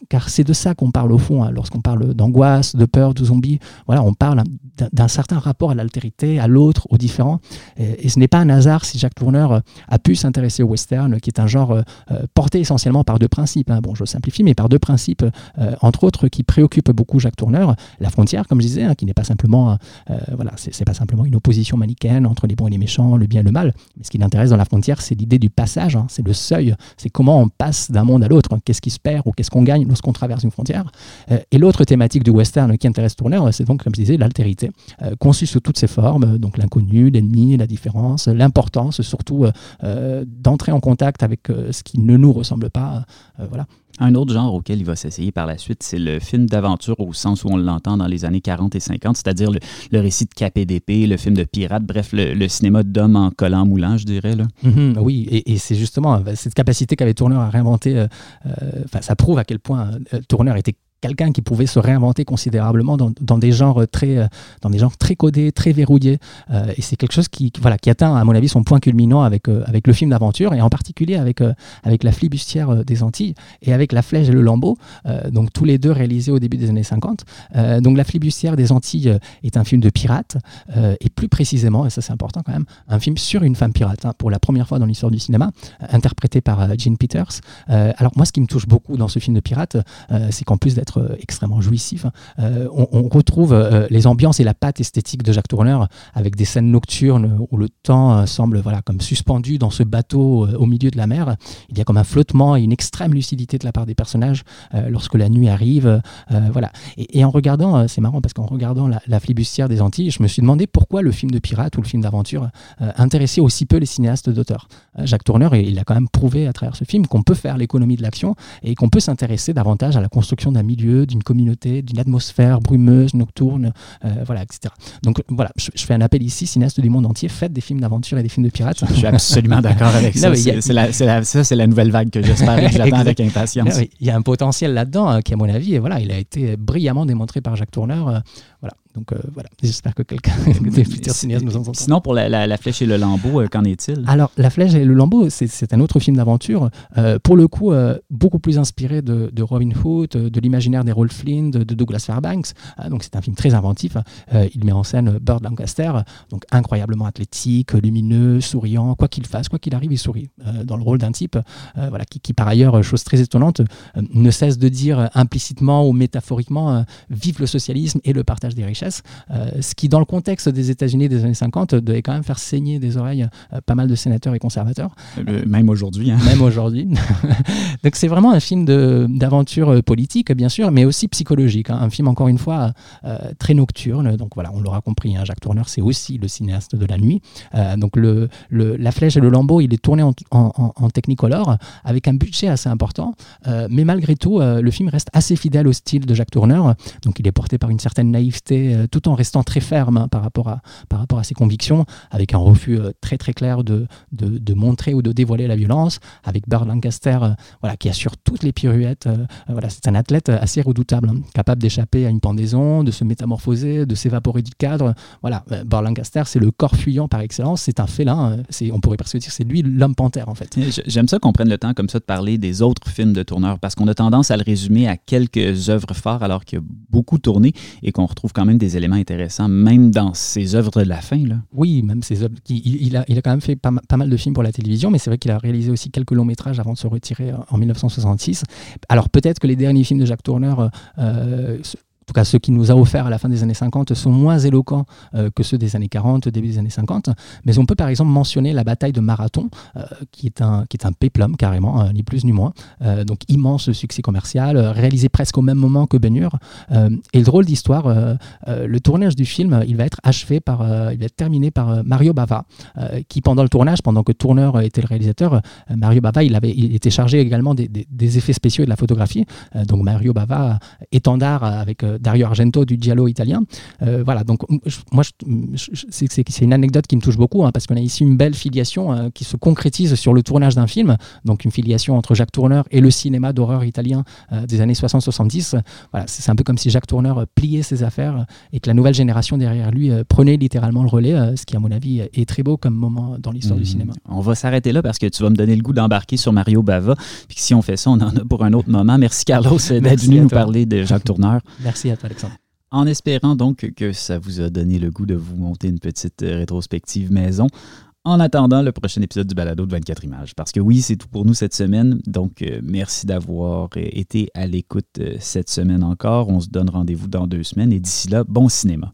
Speaker 3: car, c'est de ça qu'on parle au fond, lorsqu'on parle d'angoisse, de peur, de zombies. Voilà, on parle d'un certain rapport à l'altérité, à l'autre, au différent. Et, ce n'est pas un hasard si Jacques Tourneur euh, a pu s'intéresser au western, qui est un genre euh, euh, porté essentiellement par deux principes. Hein. Bon, je simplifie, mais par deux principes, entre autres, qui préoccupent beaucoup Jacques Tourneur. La frontière, comme je disais, hein, qui n'est pas simplement, voilà, c'est pas simplement une opposition manichéenne entre les bons et les méchants, le bien et le mal. Ce qui l'intéresse dans la frontière, c'est l'idée du passage, hein. c'est le seuil, c'est comment on passe d'un monde à l'autre. Qu'est-ce qui se perd ou qu'est-ce qu'on gagne lorsqu'on traverse une frontière. et l'autre thématique du western qui intéresse Tourneur, c'est donc, comme je disais, l'altérité, conçue sous toutes ses formes, donc l'inconnu, l'ennemi, la différence, l'importance surtout euh, euh, d'entrer en contact avec euh, ce qui ne nous ressemble pas. voilà.
Speaker 1: Un autre genre auquel il va s'essayer par la suite, c'est le film d'aventure au sens où on l'entend dans les années 40 et 50, c'est-à-dire le, récit de d'épée, le film de pirate, bref, le, cinéma d'homme en collant moulant, je dirais. Là.
Speaker 3: Mm-hmm, oui, et, c'est justement cette capacité qu'avait Tourneur à réinventer, ça prouve à quel point Tourneur était quelqu'un qui pouvait se réinventer considérablement dans, des genres très euh, dans des genres très codés, très verrouillés. Euh, et c'est quelque chose qui, voilà, qui atteint, à mon avis, son point culminant avec, euh, avec le film d'aventure, et en particulier avec, avec La flibustière des Antilles et avec La flèche et le lambeau, donc tous les deux réalisés au début des années 50. donc La flibustière des Antilles est un film de pirate, et plus précisément, et ça c'est important quand même, un film sur une femme pirate, hein, pour la première fois dans l'histoire du cinéma, interprété par Jean Peters. alors moi, ce qui me touche beaucoup dans ce film de pirate, c'est qu'en plus d'être euh, extrêmement jouissif. Euh, on, retrouve euh, les ambiances et la patte esthétique de Jacques Tourneur avec des scènes nocturnes où le temps semble voilà, comme suspendu dans ce bateau au milieu de la mer. Il y a comme un flottement et une extrême lucidité de la part des personnages lorsque la nuit arrive. voilà. Et, en regardant, c'est marrant parce qu'en regardant la, la, flibustière des Antilles, je me suis demandé pourquoi le film de pirate ou le film d'aventure intéressait aussi peu les cinéastes d'auteur. Jacques Tourneur, il a quand même prouvé à travers ce film qu'on peut faire l'économie de l'action et qu'on peut s'intéresser davantage à la construction d'un milieu d'une communauté, d'une atmosphère brumeuse, nocturne, euh, voilà, etc. Donc voilà, je, fais un appel ici, cinéastes du monde entier, faites des films d'aventure et des films de pirates.
Speaker 1: Je suis absolument d'accord avec ça. C'est la, ça, c'est la nouvelle vague que j'espère et que j'attends avec impatience.
Speaker 3: il y a un potentiel là-dedans hein, qui, à mon avis, et voilà, il a été brillamment démontré par Jacques Tourneur. Voilà. Donc euh, voilà, j'espère que quelqu'un des futurs cinéastes nous entend.
Speaker 1: Sinon, pour la, Flèche et le Lambeau, euh, qu'en est-il?
Speaker 3: Alors, La Flèche et le Lambeau, c'est un autre film d'aventure, euh, pour le coup, beaucoup plus inspiré de, Robin Hood, de l'imaginaire des Rolf Flynn, de, Douglas Fairbanks. Ah, donc, c'est un film très inventif. il met en scène Bird Lancaster, donc incroyablement athlétique, lumineux, souriant. Quoi qu'il fasse, quoi qu'il arrive, il sourit. dans le rôle d'un type voilà, qui, qui, par ailleurs, chose très étonnante, ne cesse de dire implicitement ou métaphoriquement vive le socialisme et le partage des richesses. Euh, ce qui, dans le contexte des États-Unis des années 50, devait quand même faire saigner des oreilles euh, pas mal de sénateurs et conservateurs.
Speaker 1: Euh, même aujourd'hui. Hein.
Speaker 3: Même aujourd'hui. Donc c'est vraiment un film d'aventure politique, bien sûr, mais aussi psychologique. Hein. Un film, encore une fois, très nocturne. Donc voilà, on l'aura compris, hein. Jacques Tourneur, c'est aussi le cinéaste de la nuit. donc le, La Flèche et le Lambeau, il est tourné en, en, en Technicolor avec un budget assez important. mais malgré tout, le film reste assez fidèle au style de Jacques Tourneur. Donc il est porté par une certaine naïveté euh, tout en restant très ferme hein, par, rapport à, ses convictions, avec un refus euh, très très clair de, montrer ou de dévoiler la violence, avec Burt Lancaster euh, qui assure toutes les pirouettes. c'est un athlète assez redoutable, hein, capable d'échapper à une pendaison, de se métamorphoser, de s'évaporer du cadre. Voilà, Lancaster, c'est le corps fuyant par excellence, c'est un félin, on pourrait presque dire c'est lui l'homme panthère en fait.
Speaker 1: J'aime ça qu'on prenne le temps comme ça de parler des autres films de tourneurs, parce qu'on a tendance à le résumer à quelques œuvres phares alors qu'il a beaucoup tourné et qu'on retrouve quand même des éléments intéressants, même dans ses œuvres de la fin. Là.
Speaker 3: Oui, même ses œuvres. Il, il, a, il a quand même fait pas, mal de films pour la télévision, mais c'est vrai qu'il a réalisé aussi quelques longs métrages avant de se retirer en 1966. Alors peut-être que les derniers films de Jacques Tourneur euh, en tout cas ceux qui nous a offert à la fin des années 50, sont moins éloquents euh, que ceux des années 40, début des années 50. Mais on peut par exemple mentionner la bataille de Marathon, euh, qui, est un, qui est un péplum carrément, hein, ni plus ni moins. Euh, donc immense succès commercial, réalisé presque au même moment que Ben Hur. et le drôle d'histoire, le tournage du film, il va être achevé par, il va être terminé par Mario Bava, qui pendant le tournage, pendant que Tourneur était le réalisateur, Mario Bava, il, avait, il était chargé également des, des effets spéciaux et de la photographie. donc Mario Bava, étendard avec Dario Argento du Giallo italien. Euh, voilà, donc moi, c'est une anecdote qui me touche beaucoup, hein, parce qu'on a ici une belle filiation euh, qui se concrétise sur le tournage d'un film, donc une filiation entre Jacques Tourneur et le cinéma d'horreur italien euh, des années 60-70. Voilà, c'est un peu comme si Jacques Tourneur pliait ses affaires et que la nouvelle génération derrière lui prenait littéralement le relais, ce qui, à mon avis, est très beau comme moment dans l'histoire du mmh. cinéma.
Speaker 1: On va s'arrêter là parce que tu vas me donner le goût d'embarquer sur Mario Bava. Puis si on fait ça, on en a pour un autre moment. Merci Carlos d'être venu nous parler de Jacques Tourneur.
Speaker 3: Merci.
Speaker 1: En espérant donc que ça vous a donné le goût de vous monter une petite euh, rétrospective maison. En attendant le prochain épisode du balado de 24 images. Parce que oui, c'est tout pour nous cette semaine. Donc, euh, merci d'avoir euh, été à l'écoute cette semaine encore. On se donne rendez-vous dans deux semaines. Et d'ici là, bon cinéma.